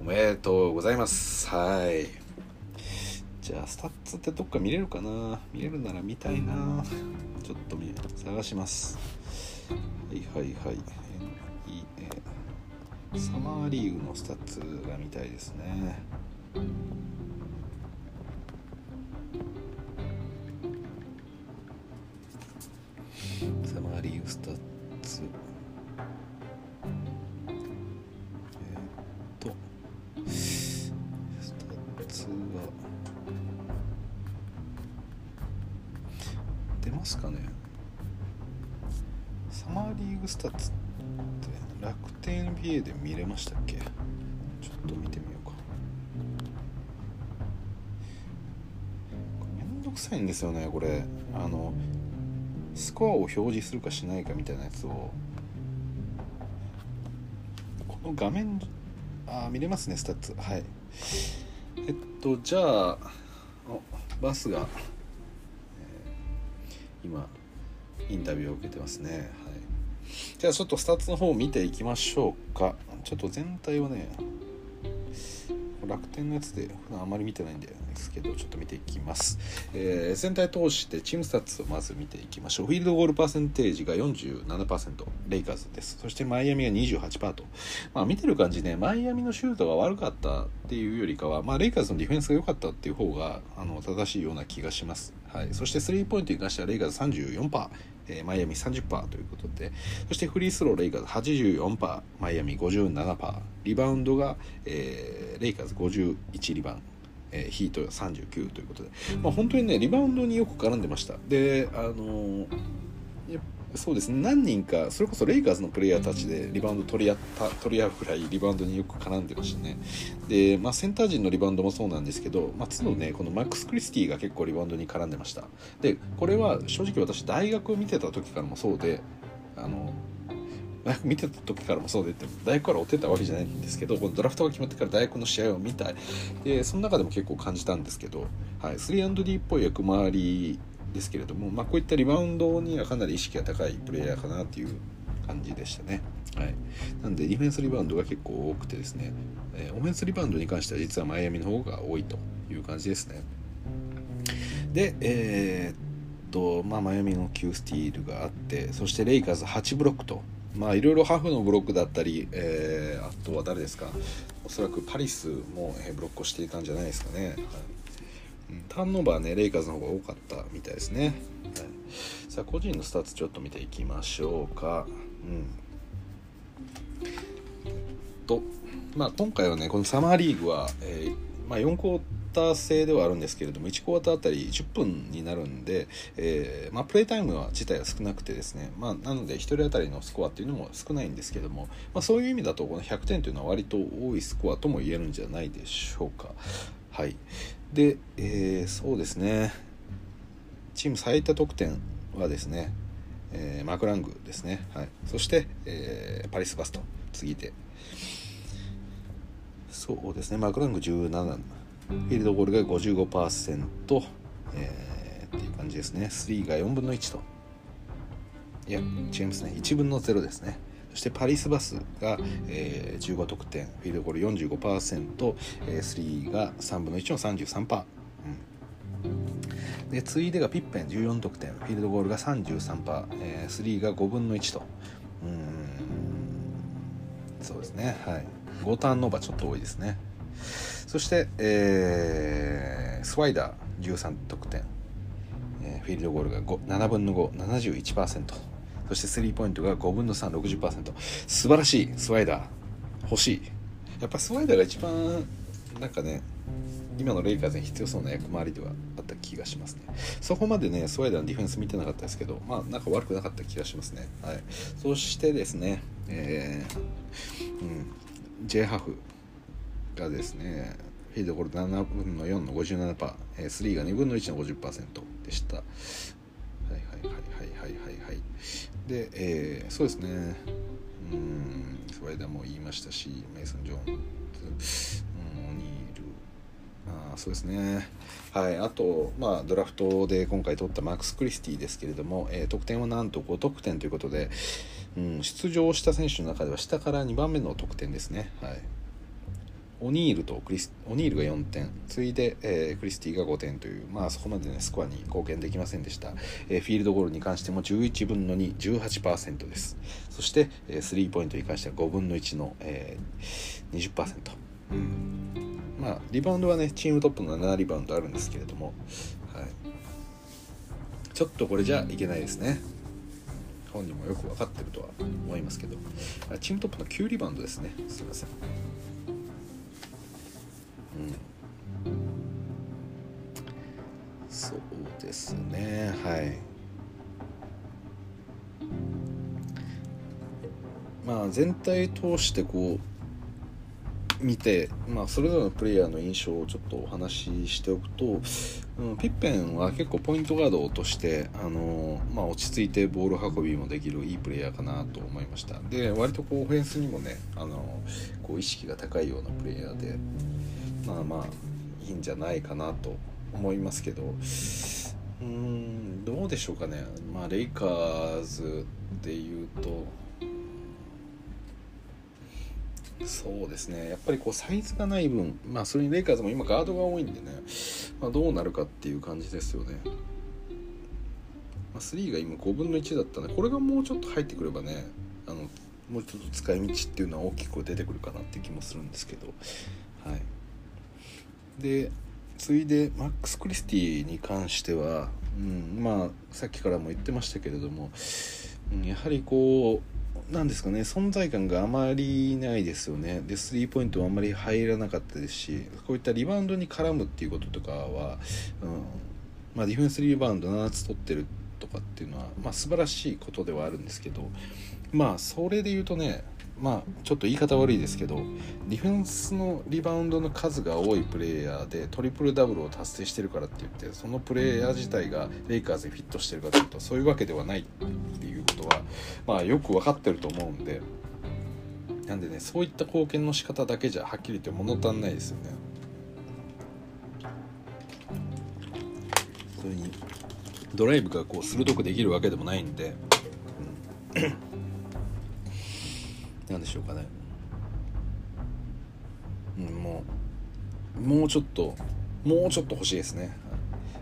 おめでとうございます。はい。じゃあスタッツってどっか見れるかな？見れるなら見たいな。ちょっと探します。はいはいはいサマーリーグのスタッツが見たいですね。サマーリーグスタッツ。えー、っと。スタッツが出ますかね。サマーリーグスタッツって楽天 NBA で見れましたっけ？ちょっと見てみようか。めんどくさいんですよねこれ。あのスコアを表示するかしないかみたいなやつを。この画面あ見れますねスタッツ。はい。えっとじゃあバスが、えー、今インタビューを受けてますね。じゃあちょっとスタッツの方を見ていきましょうか。ちょっと全体はね楽天のやつで普段あまり見てないんですけどちょっと見ていきます、えー、全体通してチームスタッツをまず見ていきましょう。フィールドゴールパーセンテージが47%レイカーズです。そしてマイアミが28%と、まあ、見てる感じねマイアミのシュートが悪かったっていうよりかは、まあ、レイカーズのディフェンスが良かったっていう方があの正しいような気がします、はい、そしてスリーポイントに関してはレイカーズ34%えー、マイアミ30%ということでそしてフリースローレイカーズ84%マイアミ57%リバウンドが、えー、レイカーズ51リバウンドえー、ヒート39ということで、まあ、本当にねリバウンドによく絡んでました。であのー、そうですね。何人かそれこそレイカーズのプレイヤーたちでリバウンド取り合った取り合うくらいリバウンドによく絡んでましたね。で、まあ、センター陣のリバウンドもそうなんですけど、まあ、都度ねこのマックス・クリスティが結構リバウンドに絡んでました。でこれは正直私大学を見てた時からもそうであの 見てた時からもそうでって大学から追ってたわけじゃないんですけどこのドラフトが決まってから大学の試合を見たい。でその中でも結構感じたんですけど、はい、3&D っぽい役回りですけれども、まあ、こういったリバウンドにはかなり意識が高いプレイヤーかなっていう感じでしたね。はい、なんでディフェンスリバウンドが結構多くてですね、えー、オフェンスリバウンドに関しては実はマイアミの方が多いという感じですね。で、えー、っと、まあ、マイアミの9スティールがあってそしてレイカーズ8ブロックと。まあいろいろハーフのブロックだったり、えー、あとは誰ですか？おそらくパリスもブロックをしていたんじゃないですかね。はいターンオーバーねレイカーズの方が多かったみたいですね、はい、さあ個人のスタッツちょっと見ていきましょうか。うん。とまあ今回はねこのサマーリーグは、えーまあ、4クォーター制ではあるんですけれども1クォーターあたり10分になるんで、えーまあ、プレイタイムは自体は少なくてですね、まあ、なので1人当たりのスコアっていうのも少ないんですけども、まあ、そういう意味だとこの100点というのは割と多いスコアとも言えるんじゃないでしょうか。はい。で、えー、そうですね。チーム最多得点はですね、えー、マクラングですね、はい、そして、えー、パリスバスと次いてそうですね。マクラング17フィールドゴールが55%、えー、っていう感じですね。3が4分の1と。いや違いますね。1分の0ですねそしてパリスバスが、えー、15得点フィールドゴール45%、えー、スリーが3分の1の33%、うん、で次いでがピッペン14得点フィールドゴールが33%、えー、スリーが5分の1と。うん。そうですね。はい。5ターンノーバーちょっと多いですね。そして、えー、スワイダー13得点、えー、フィールドゴールが7分の571%そしてスリーポイントが5分の360%素晴らしい。スワイダー。欲しい。やっぱスワイダーが一番なんかね今のレイカーズに必要そうな役回りではあった気がしますね。そこまでねスワイダーのディフェンス見てなかったですけどまあなんか悪くなかった気がしますね。はい。そしてですねえー、うん。J ハフがですねフィードゴール7分の4の57%、えー、3が2分の1の50%でした。はいはいはいはい。で、えー、そうですね。うん、スワイダーも言いましたし、メイソン・ジョーンズ、うん、オニール、あそうですね。はい、あと、まあ、ドラフトで今回取ったマックス・クリスティですけれども、えー、得点はなんと5得点ということで、うん、出場した選手の中では下から2番目の得点ですね。はいオニールとクリスオニールが4点次いで、えー、クリスティが5点という、まあ、そこまで、ね、スコアに貢献できませんでした、えー、フィールドゴールに関しても11分の218%です。そしてえスリーポイントに関しては5分の1の、えー、20%、うん、まあリバウンドはねチームトップの7リバウンドあるんですけれども、はい、ちょっとこれじゃいけないですね。本人もよく分かってるとは思いますけど。チームトップの9リバウンドですね。すいません。そうですね。はい。まあ全体通してこう見て、まあ、それぞれのプレイヤーの印象をちょっとお話ししておくと、うん、ピッペンは結構ポイントガードとして、あのまあ、落ち着いてボール運びもできるいいプレイヤーかなと思いました。で割とこうオフェンスにもね、あのこう意識が高いようなプレイヤーでまあまあいいんじゃないかなと思いますけど。うんどうでしょうかね。まあレイカーズでいうとそうですね。やっぱりこうサイズがない分まあそれにレイカーズも今ガードが多いんでね、まあ、どうなるかっていう感じですよね、まあ、3が今5分の1だったねこれがもうちょっと入ってくればねあのもうちょっと使い道っていうのは大きく出てくるかなって気もするんですけど。はい。で次いでマックス・クリスティに関しては、うん、まあさっきからも言ってましたけれども、うん、やはりこうなんですかね存在感があまりないですよね。でスリーポイントもあんまり入らなかったですしこういったリバウンドに絡むっていうこととかは、うんまあ、ディフェンスリバウンド7つ取ってるとかっていうのは、まあ、素晴らしいことではあるんですけどまあそれで言うとねまあちょっと言い方悪いですけどディフェンスのリバウンドの数が多いプレイヤーでトリプルダブルを達成してるからって言ってそのプレイヤー自体がレイカーズにフィットしてるかというとそういうわけではないっていうことはまあよく分かってると思うんでなんでねそういった貢献の仕方だけじゃはっきり言って物足んないですよね。それにドライブがこう鋭くできるわけでもないんで、うん何でしょうかね、うん、もうもうちょっともうちょっと欲しいですね。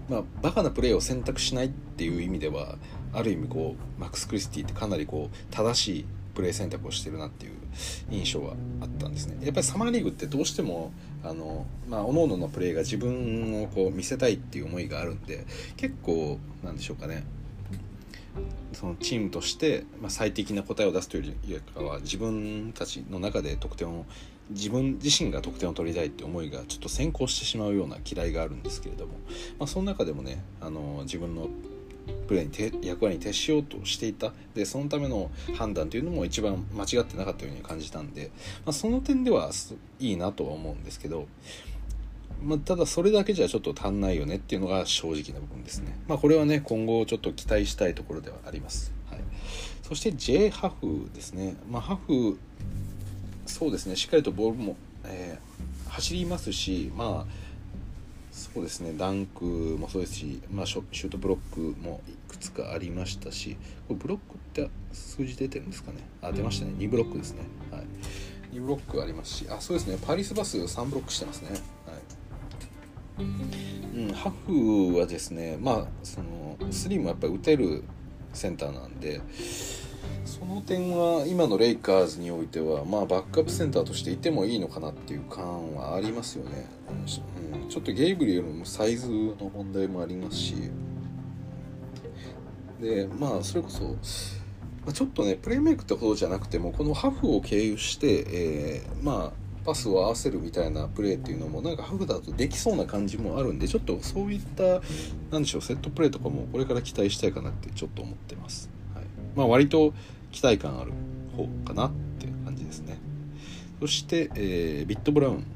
まあバカなプレーを選択しないっていう意味ではある意味こうマックス・クリスティってかなりこう正しいプレー選択をしてるなっていう印象はあったんですね。やっぱりサマーリーグってどうしてもあのまあ各々のプレーが自分をこう見せたいっていう思いがあるんで結構なんでしょうかね。そのチームとして、ま、最適な答えを出すというよりかは自分たちの中で得点を自分自身が得点を取りたいって思いがちょっと先行してしまうような嫌いがあるんですけれども、まあ、その中でもねあの自分のプレーに役割に徹しようとしていた。でそのための判断というのも一番間違ってなかったように感じたんで、まあ、その点ではいいなとは思うんですけどまあ、ただそれだけじゃちょっと足んないよねっていうのが正直な部分ですね。まあ、これはね今後ちょっと期待したいところではあります。はい、そして J ハフですね。まあ、ハフそうですね。しっかりとボールも、えー、走りますしまあそうですね。ダンクもそうですし、まあ、シュートブロックもいくつかありましたしこれブロックって数字出てるんですかね？あ出ましたね。2ブロックですね、はい、2ブロックありますしあそうですね。パリスバス3ブロックしてますね、うん、ハフはですねまあそのスリーもやっぱり打てるセンターなんでその点は今のレイカーズにおいては、まあ、バックアップセンターとしていてもいいのかなっていう感はありますよね、うん、ちょっとゲイブリよりもサイズの問題もありますし。でまあそれこそ、まあ、ちょっとねプレーメイクってほどじゃなくてもこのハフを経由して、えー、まあパスを合わせるみたいなプレーっていうのもなんかハフだとできそうな感じもあるんでちょっとそういったなんでしょうセットプレーとかもこれから期待したいかなってちょっと思ってます、はい、まあ割と期待感ある方かなっていう感じですね。そして、えー、ビットブラウン。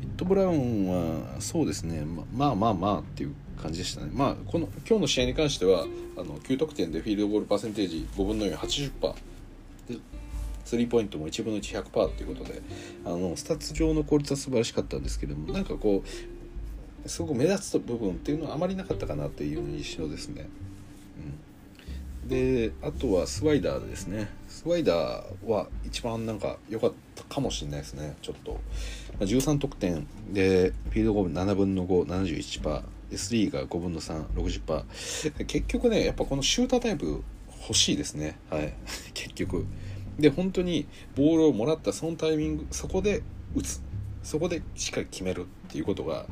ビットブラウンはそうですね。ままあまあまあっていう感じでしたね。まあこの今日の試合に関してはあの9得点でフィールドゴールパーセンテージ5分の480%スリーポイントも1分の1100%っていうことであのスタッツ上の効率は素晴らしかったんですけどもなんかこうすごく目立つ部分っていうのはあまりなかったかなという印象ですね。であとはスワイダーですね。スワイダーは一番なんか良かったかもしれないですね。ちょっと、まあ、13得点。でフィールドゴール7分の571%で3が5分の360%結局ねやっぱこのシュータータイプ欲しいですね。はい。結局。で本当にボールをもらったそのタイミングそこで打つ。そこでしっかり決めるっていうことが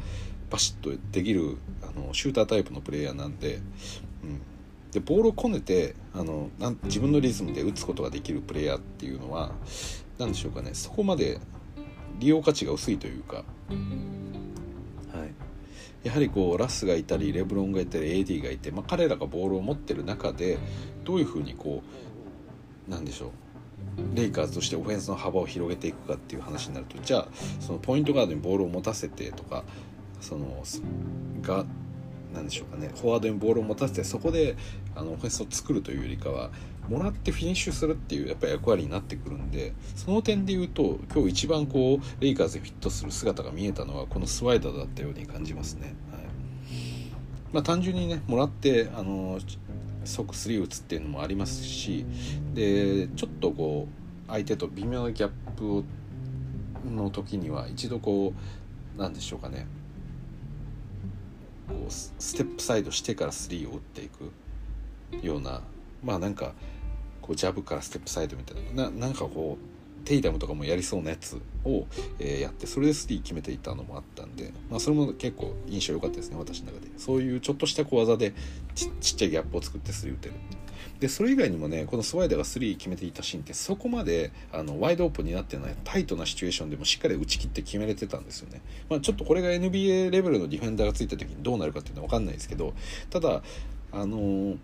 バシッとできるあのシュータータイプのプレイヤーなんで、うん、でボールをこねてあのなん自分のリズムで打つことができるプレイヤーっていうのは何でしょうかね。そこまで利用価値が薄いというか、はい、やはりこうラスがいたりレブロンがいたり AD がいて、まあ、彼らがボールを持ってる中でどういうふうにこうなんでしょうレイカーズとしてオフェンスの幅を広げていくかっていう話になるとじゃあそのポイントガードにボールを持たせてとかそのが何でしょうかねフォワードにボールを持たせてそこであのオフェンスを作るというよりかはもらってフィニッシュするっていうやっぱ役割になってくるんでその点で言うと今日一番こうレイカーズでフィットする姿が見えたのはこのスワイダーだったように感じますね。はいまあ、単純にねもらってあの即スリー打つっていうのもありますしでちょっとこう相手と微妙なギャップをの時には一度こう何でしょうかね。こうステップサイドしてからスリーを打っていくようなまあなんかこうジャブからステップサイドみたいなななんかこうテイタムとかもやりそうなやつを、えー、やってそれでスリー決めていたのもあったんで、まあ、それも結構印象良かったですね私の中で。そういうちょっとした小技でちちっちゃいギャップを作ってスリー打てるでそれ以外にもねこのスワイダーがスリー決めていたシーンってそこまであのワイドオープンになってないタイトなシチュエーションでもしっかり打ち切って決めれてたんですよね、まあ、ちょっとこれが NBA レベルのディフェンダーがついた時にどうなるかっていうのは分かんないですけどただあのー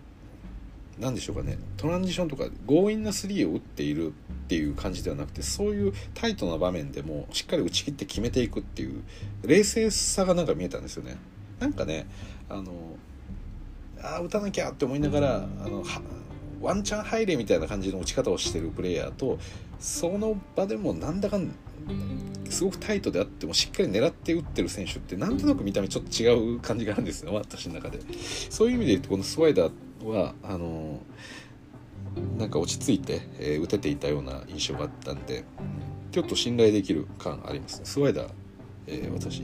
何でしょうかね。トランジションとか強引なスリーを打っているっていう感じではなくてそういうタイトな場面でもしっかり打ち切って決めていくっていう冷静さがなんか見えたんですよね。なんかねあのあ打たなきゃって思いながらあのワンチャン入れみたいな感じの打ち方をしてるプレイヤーとその場でもなんだかんすごくタイトであってもしっかり狙って打ってる選手ってなんとなく見た目ちょっと違う感じがあるんですよ私の中で。そういう意味で言うとこのスワイダーはあのなんか落ち着いて、えー、打てていたような印象があったんでちょっと信頼できる感ありますね。スワイダー、えー、私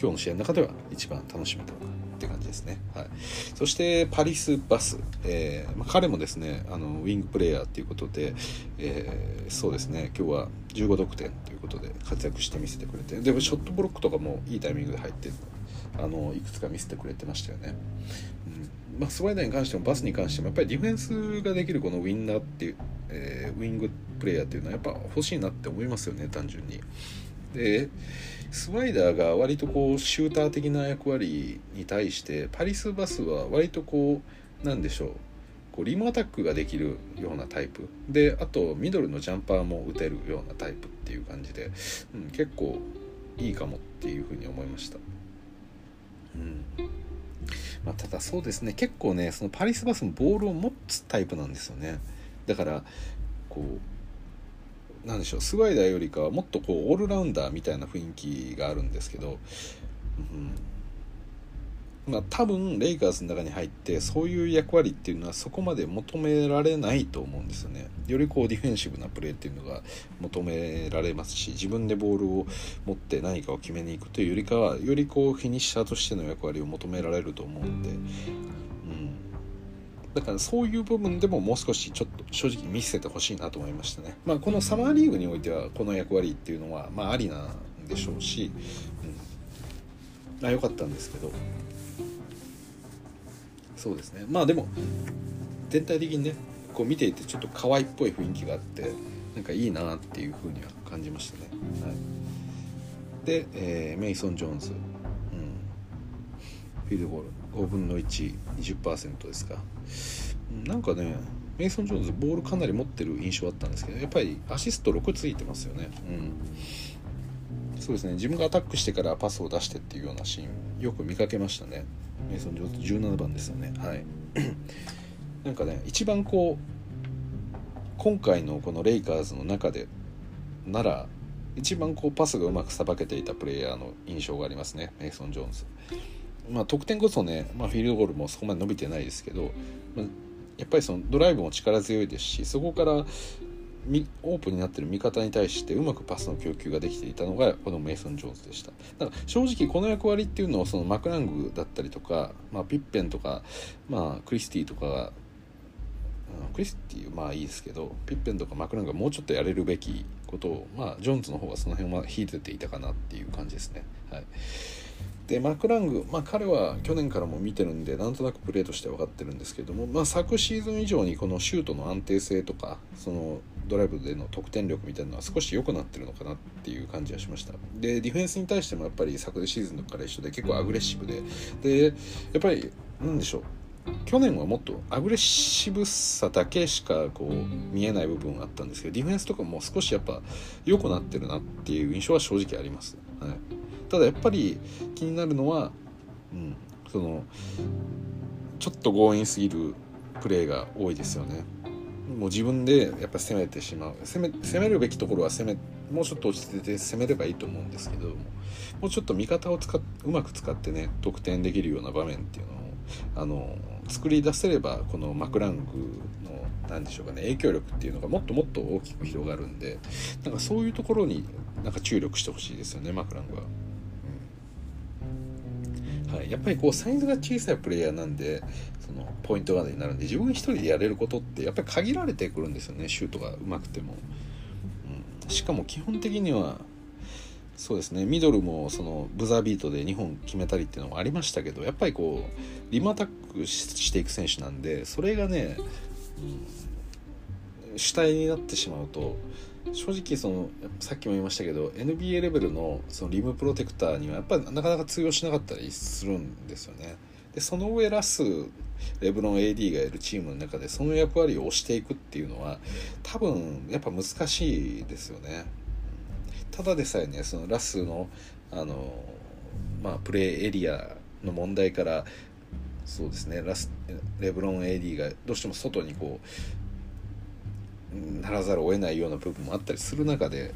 今日の試合の中では一番楽しめたかなって感じですね、はい、そしてパリス・バス、えーまあ、彼もですねあのウィングプレーヤーということで、えー、そうですね。今日は15得点ということで活躍して見せてくれてでもショットブロックとかもいいタイミングで入ってあのいくつか見せてくれてましたよね、まあ、スワイダーに関してもバスに関してもやっぱりディフェンスができるこのウィンナーっていう、えー、ウィングプレイヤーっていうのはやっぱ欲しいなって思いますよね単純に。でスワイダーが割とこうシューター的な役割に対してパリス・バスは割とこうなんでしょうこうリムアタックができるようなタイプであとミドルのジャンパーも打てるようなタイプっていう感じで、うん、結構いいかもっていうふうに思いました。うんまあ、ただそうですね結構ねそのパリスバスもボールを持つタイプなんですよね。だからこうなんでしょうスワイダーよりかはもっとこうオールラウンダーみたいな雰囲気があるんですけど、うん、まあ、多分レイカーズの中に入ってそういう役割っていうのはそこまで求められないと思うんですよね。よりこうディフェンシブなプレーっていうのが求められますし自分でボールを持って何かを決めに行くというよりかはよりこうフィニッシャーとしての役割を求められると思うんで、うん、だからそういう部分でももう少しちょっと正直見せてほしいなと思いましたね、まあ、このサマーリーグにおいてはこの役割っていうのはまあありなんでしょうし、うん、あ良かったんですけど。そうですね。まあでも全体的にねこう見ていてちょっと可愛いっぽい雰囲気があってなんかいいなっていうふうには感じましたね、はい、で、えー、メイソン・ジョーンズ、うん、フィールドゴール。5分の120%ですか。なんかねメイソン・ジョーンズボールかなり持ってる印象あったんですけどやっぱりアシスト6ついてますよね。うん。そうですね。自分がアタックしてからパスを出してっていうようなシーンよく見かけましたね。メイソン・ジョーンズ17番ですよね。はい。なんかね一番こう今回のこのレイカーズの中でなら一番こうパスがうまくさばけていたプレイヤーの印象がありますね。メイソン・ジョーンズ。まあ、得点こそね、まあ、フィールドゴールもそこまで伸びてないですけど、まあ、やっぱりそのドライブも力強いですしそこからオープンになってる味方に対してうまくパスの供給ができていたのがこのメイソン・ジョーンズでしただから正直この役割っていうのをそのマクラングだったりとか、まあ、ピッペンとか、まあ、クリスティとかがクリスティまあいいですけどピッペンとかマクラングがもうちょっとやれるべきことをまあジョーンズの方はその辺は引いてていたかなっていう感じですね。はい、でマクラング、まあ、彼は去年からも見てるんでなんとなくプレーとして分かってるんですけども、まあ、昨シーズン以上にこのシュートの安定性とかそのドライブでの得点力みたいなのは少し良くなってるのかなっていう感じがしました。でディフェンスに対してもやっぱり昨シーズンのから一緒で結構アグレッシブで。でやっぱりなんでしょう。去年はもっとアグレッシブさだけしかこう見えない部分があったんですけどディフェンスとかも少しやっぱ良くなってるなっていう印象は正直あります、はい、ただやっぱり気になるのは、うん、そのちょっと強引すぎるプレーが多いですよねもう自分でやっぱ攻めてしまう攻め攻めるべきところは攻めもうちょっと落ち着いて攻めればいいと思うんですけどもうちょっと味方を使っうまく使ってね得点できるような場面っていうのをあの作り出せればこのマクラングの何でしょうかね影響力っていうのがもっともっと大きく広がるんでなんかそういうところになんか注力してほしいですよねマクラングは。はい、やっぱりこうサイズが小さいプレイヤーなんでそのポイントガードになるんで自分一人でやれることってやっぱり限られてくるんですよねシュートがうまくても、うん、しかも基本的にはそうですねミドルもそのブザービートで2本決めたりっていうのもありましたけどやっぱりこうリムアタックしていく選手なんでそれがね、うん、主体になってしまうと正直そのさっきも言いましたけど NBA レベルのそのリムプロテクターにはやっぱりなかなか通用しなかったりするんですよね。でその上ラスレブロン AD がいるチームの中でその役割を押していくっていうのは多分やっぱ難しいですよね。ただでさえねそのラスのあの、まあ、プレーエリアの問題からそうですねラスレブロン AD がどうしても外にこうならざるを得ないような部分もあったりする中で、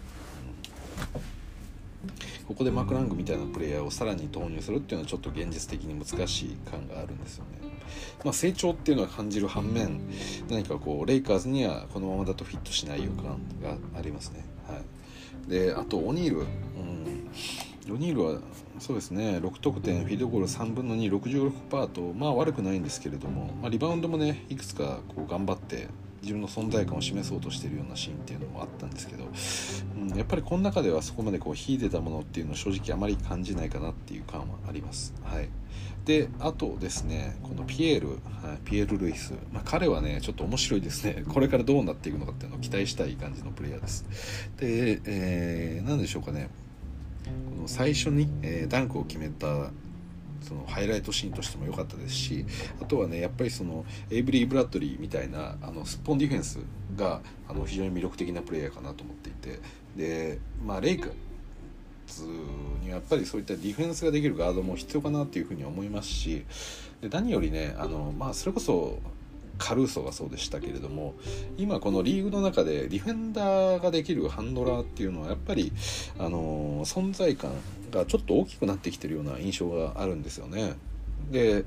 ここでマクラングみたいなプレイヤーをさらに投入するっていうのはちょっと現実的に難しい感があるんですよね。まあ、成長っていうのは感じる反面何かこうレイカーズにはこのままだとフィットしない予感がありますね。はいであとオニール、うん、オニールはそうですね6得点フィードゴール3分の266パーとまあ悪くないんですけれども、まあ、リバウンドもねいくつかこう頑張って自分の存在感を示そうとしているようなシーンっていうのもあったんですけど、うん、やっぱりこの中ではそこまでこう秀でたものっていうのを正直あまり感じないかなっていう感はあります。はい。であとですねこのピエール、はい、ピエール・ルイス、まあ、彼はねちょっと面白いですね。これからどうなっていくのかっていうのを期待したい感じのプレイヤーです。で、えー、何でしょうかね。この最初に、えー、ダンクを決めたそのハイライトシーンとしても良かったですしあとはねやっぱりそのエイブリー・ブラッドリーみたいなあのスッポンディフェンスがあの非常に魅力的なプレイヤーかなと思っていてでまあレイカにやっぱりそういったディフェンスができるガードも必要かなっていうふうに思いますしで何よりねあの、まあ、それこそカルーソがそうでしたけれども今このリーグの中でディフェンダーができるハンドラーっていうのはやっぱりあの存在感がちょっと大きくなってきてるような印象があるんですよね。で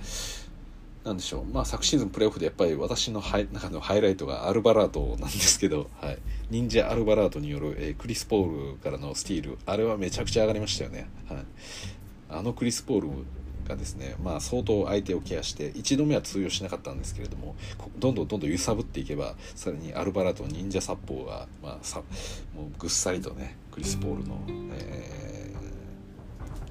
なんでしょう、まあ、昨シーズンプレーオフでやっぱり私のハイ中のハイライトがアルバラートなんですけど、はい、忍者アルバラートによる、えー、クリス・ポールからのスティール。あれはめちゃくちゃ上がりましたよね、はい、あのクリス・ポールがですね、まあ、相当相手をケアして1度目は通用しなかったんですけれどもどんどんどんどん揺さぶっていけばさらにアルバラート忍者殺法が、まあ、さもうぐっさりとねクリス・ポールの、え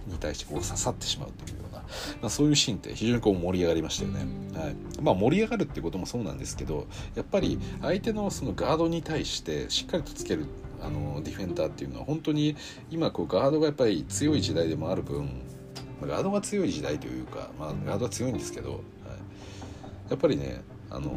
ー、に対してこう刺さってしまうというような、まあ、そういうシーンって非常にこう盛り上がりましたよね。はいまあ、盛り上がるっていうこともそうなんですけどやっぱり相手のそのガードに対してしっかりとつけるあのディフェンダーっていうのは本当に今こうガードがやっぱり強い時代でもある分まガードが強い時代というか、まあ、ガードは強いんですけど、はい、やっぱりねあの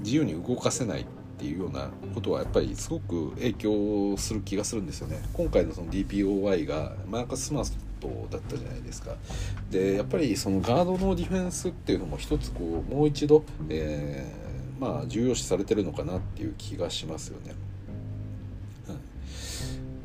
自由に動かせないっていうようなことはやっぱりすごく影響する気がするんですよね。今回のその DPOY がマーカス・スマートだったじゃないですか。でやっぱりそのガードのディフェンスっていうのも一つこうもう一度、えー、まあ重要視されてるのかなっていう気がしますよね。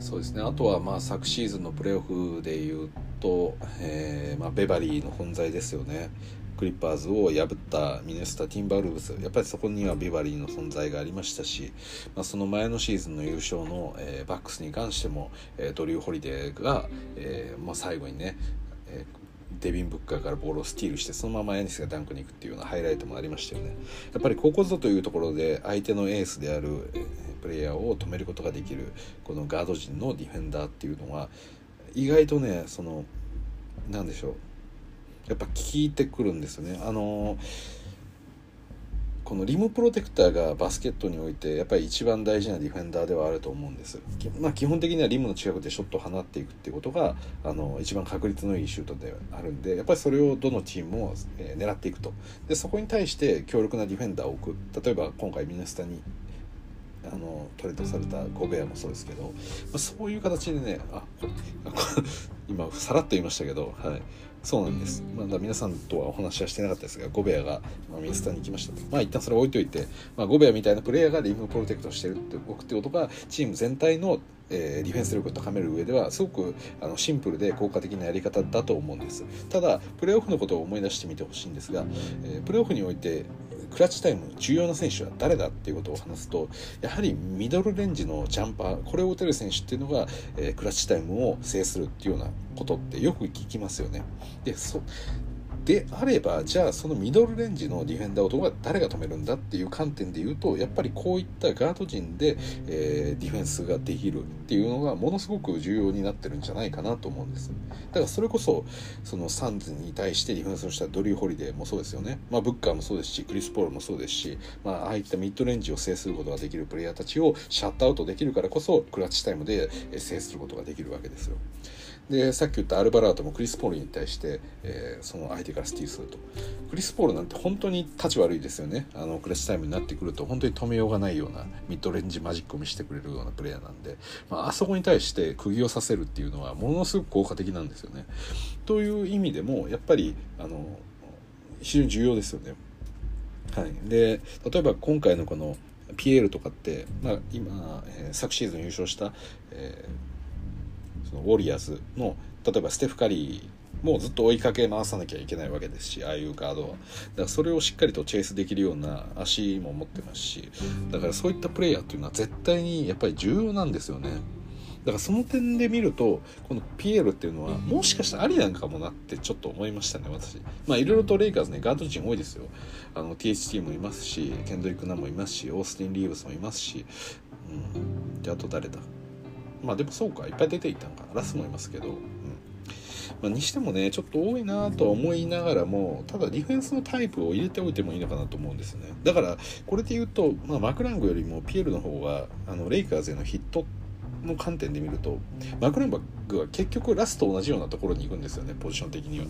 そうですね。あとはまあ昨シーズンのプレーオフでいうと、えーまあ、ベバリーの本在ですよね。クリッパーズを破ったミネスタ・ティンバルブス。やっぱりそこにはベバリーの存在がありましたし、まあ、その前のシーズンの優勝の、えー、バックスに関しても、えー、ドリュー・ホリデーが、えーまあ、最後にね、えーデビン・ブッカーからボールをスティールしてそのままヤニスがダンクに行くっていうようなハイライトもありましたよね。やっぱりここぞというところで相手のエースであるプレイヤーを止めることができるこのガード陣のディフェンダーっていうのは意外とねその何でしょう。やっぱ効いてくるんですよね。あのこのリムプロテクターがバスケットにおいてやっぱり一番大事なディフェンダーではあると思うんです、まあ、基本的にはリムの近くでショットを放っていくっていうことがあの一番確率のいいシュートであるんでやっぱりそれをどのチームも、えー、狙っていくと。でそこに対して強力なディフェンダーを置く。例えば今回ミネスタにあのトレードされたゴベアもそうですけど、まあ、そういう形でねあ 今さらっと言いましたけど、はい、そうなんです、まだ皆さんとはお話はしてなかったですがゴベアが、まあ、ミスターに行きましたと。まあ一旦それ置いといて、まあ、ゴベアみたいなプレイヤーがリムプロテクトしてるっておくってことがチーム全体の、え、ディフェンス力を高める上ではすごくあのシンプルで効果的なやり方だと思うんです。ただプレーオフのことを思い出してみてほしいんですが、えー、プレーオフにおいてクラッチタイム重要な選手は誰だっていうことを話すとやはりミドルレンジのジャンパーこれを打てる選手っていうのが、えー、クラッチタイムを制するっていうようなことってよく聞きますよね。でそであればじゃあそのミドルレンジのディフェンダーをどう誰が止めるんだっていう観点で言うとやっぱりこういったガード陣で、えー、ディフェンスができるっていうのがものすごく重要になってるんじゃないかなと思うんですだからそれこそそのサンズに対してディフェンスをしたドリュー・ホリデーもそうですよね、まあ、ブッカーもそうですしクリス・ポールもそうですし、まあ、ああいったミッドレンジを制することができるプレイヤーたちをシャットアウトできるからこそクラッチタイムで制することができるわけですよ。でさっき言ったアルバラートもクリス・ポールに対して、えー、その相手からスティールするとクリス・ポールなんて本当に立ち悪いですよねあのクラッシュタイムになってくると本当に止めようがないようなミッドレンジマジックを見せてくれるようなプレイヤーなんで、まあ、あそこに対して釘を刺せるっていうのはものすごく効果的なんですよね。という意味でもやっぱりあの非常に重要ですよね。はい、で例えば今回のこのピエールとかって、まあ、今、えー、昨シーズン優勝した、えーそのウォリアーズの例えばステフ・カリーもずっと追いかけ回さなきゃいけないわけですしああいうガードは。だからそれをしっかりとチェイスできるような足も持ってますしだからそういったプレイヤーっていうのは絶対にやっぱり重要なんですよね。だからその点で見るとこのピエールっていうのはもしかしたらありなんかもなってちょっと思いましたね私。まあいろいろとレイカーズねガード陣多いですよ。あの THT もいますしケンドリック・ナンもいますしオースティン・リーブスもいますしうん。であと誰だ？まあでもそうかいっぱい出ていたんかなラスもいますけど、うん。まあ、にしてもねちょっと多いなとは思いながらもただディフェンスのタイプを入れておいてもいいのかなと思うんですね。だからこれで言うと、まあ、マクラングよりもピエールの方があのレイカーズへのヒットの観点で見るとマクランバッグは結局ラスと同じようなところに行くんですよねポジション的には。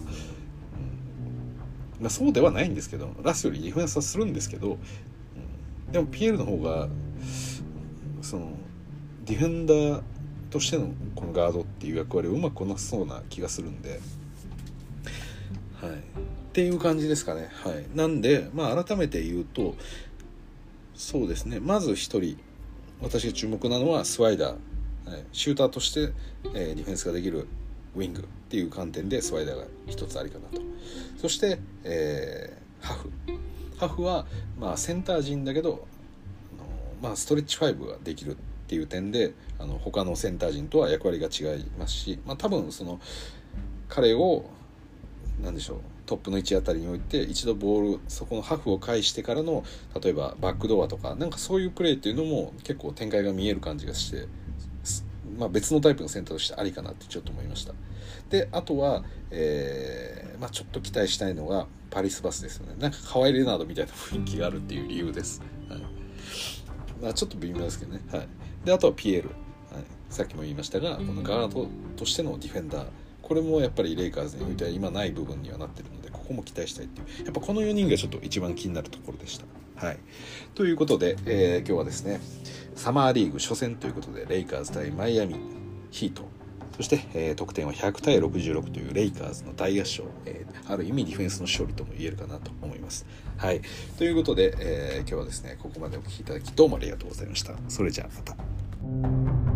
まあ、そうではないんですけどラスよりディフェンスはするんですけど、うん、でもピエールの方がそのディフェンダーとしてのこのガードっていう役割をうまくこなすそうな気がするんで、はい、っていう感じですかね。はい、なんで、まあ、改めて言うとそうですね。まず1人私が注目なのはスワイダー、はい、シューターとして、えー、ディフェンスができるウィングっていう観点でスライダーが一つありかなと。そして、えーハフ。ハフは、まあ、センター陣だけどあの、まあ、ストレッチ5ができるっていう点であの他のセンター陣とは役割が違いますし、まあ、多分その彼を何でしょうトップの位置あたりに置いて一度ボールそこのハフを返してからの例えばバックドアとかなんかそういうプレーっていうのも結構展開が見える感じがして、まあ、別のタイプのセンターとしてありかなってちょっと思いました。であとは、えーまあ、ちょっと期待したいのがパリスバスですよね。なんか河合レナードみたいな雰囲気があるっていう理由です、はい。まあ、ちょっと微妙ですけどね、はい、であとはピエール、はい、さっきも言いましたがこのガードとしてのディフェンダー。これもやっぱりレイカーズにおいては今ない部分にはなってるのでここも期待したいっていう。やっぱこの4人がちょっと一番気になるところでした。はい、ということで、えー今日はですねサマーリーグ初戦ということでレイカーズ対マイアミヒート。そして、えー得点は100対66というレイカーズの大合唱、えーある意味ディフェンスの勝利とも言えるかなと思います。はい、ということで、えー今日はですねここまでお聴きいただきどうもありがとうございました。それじゃあまた。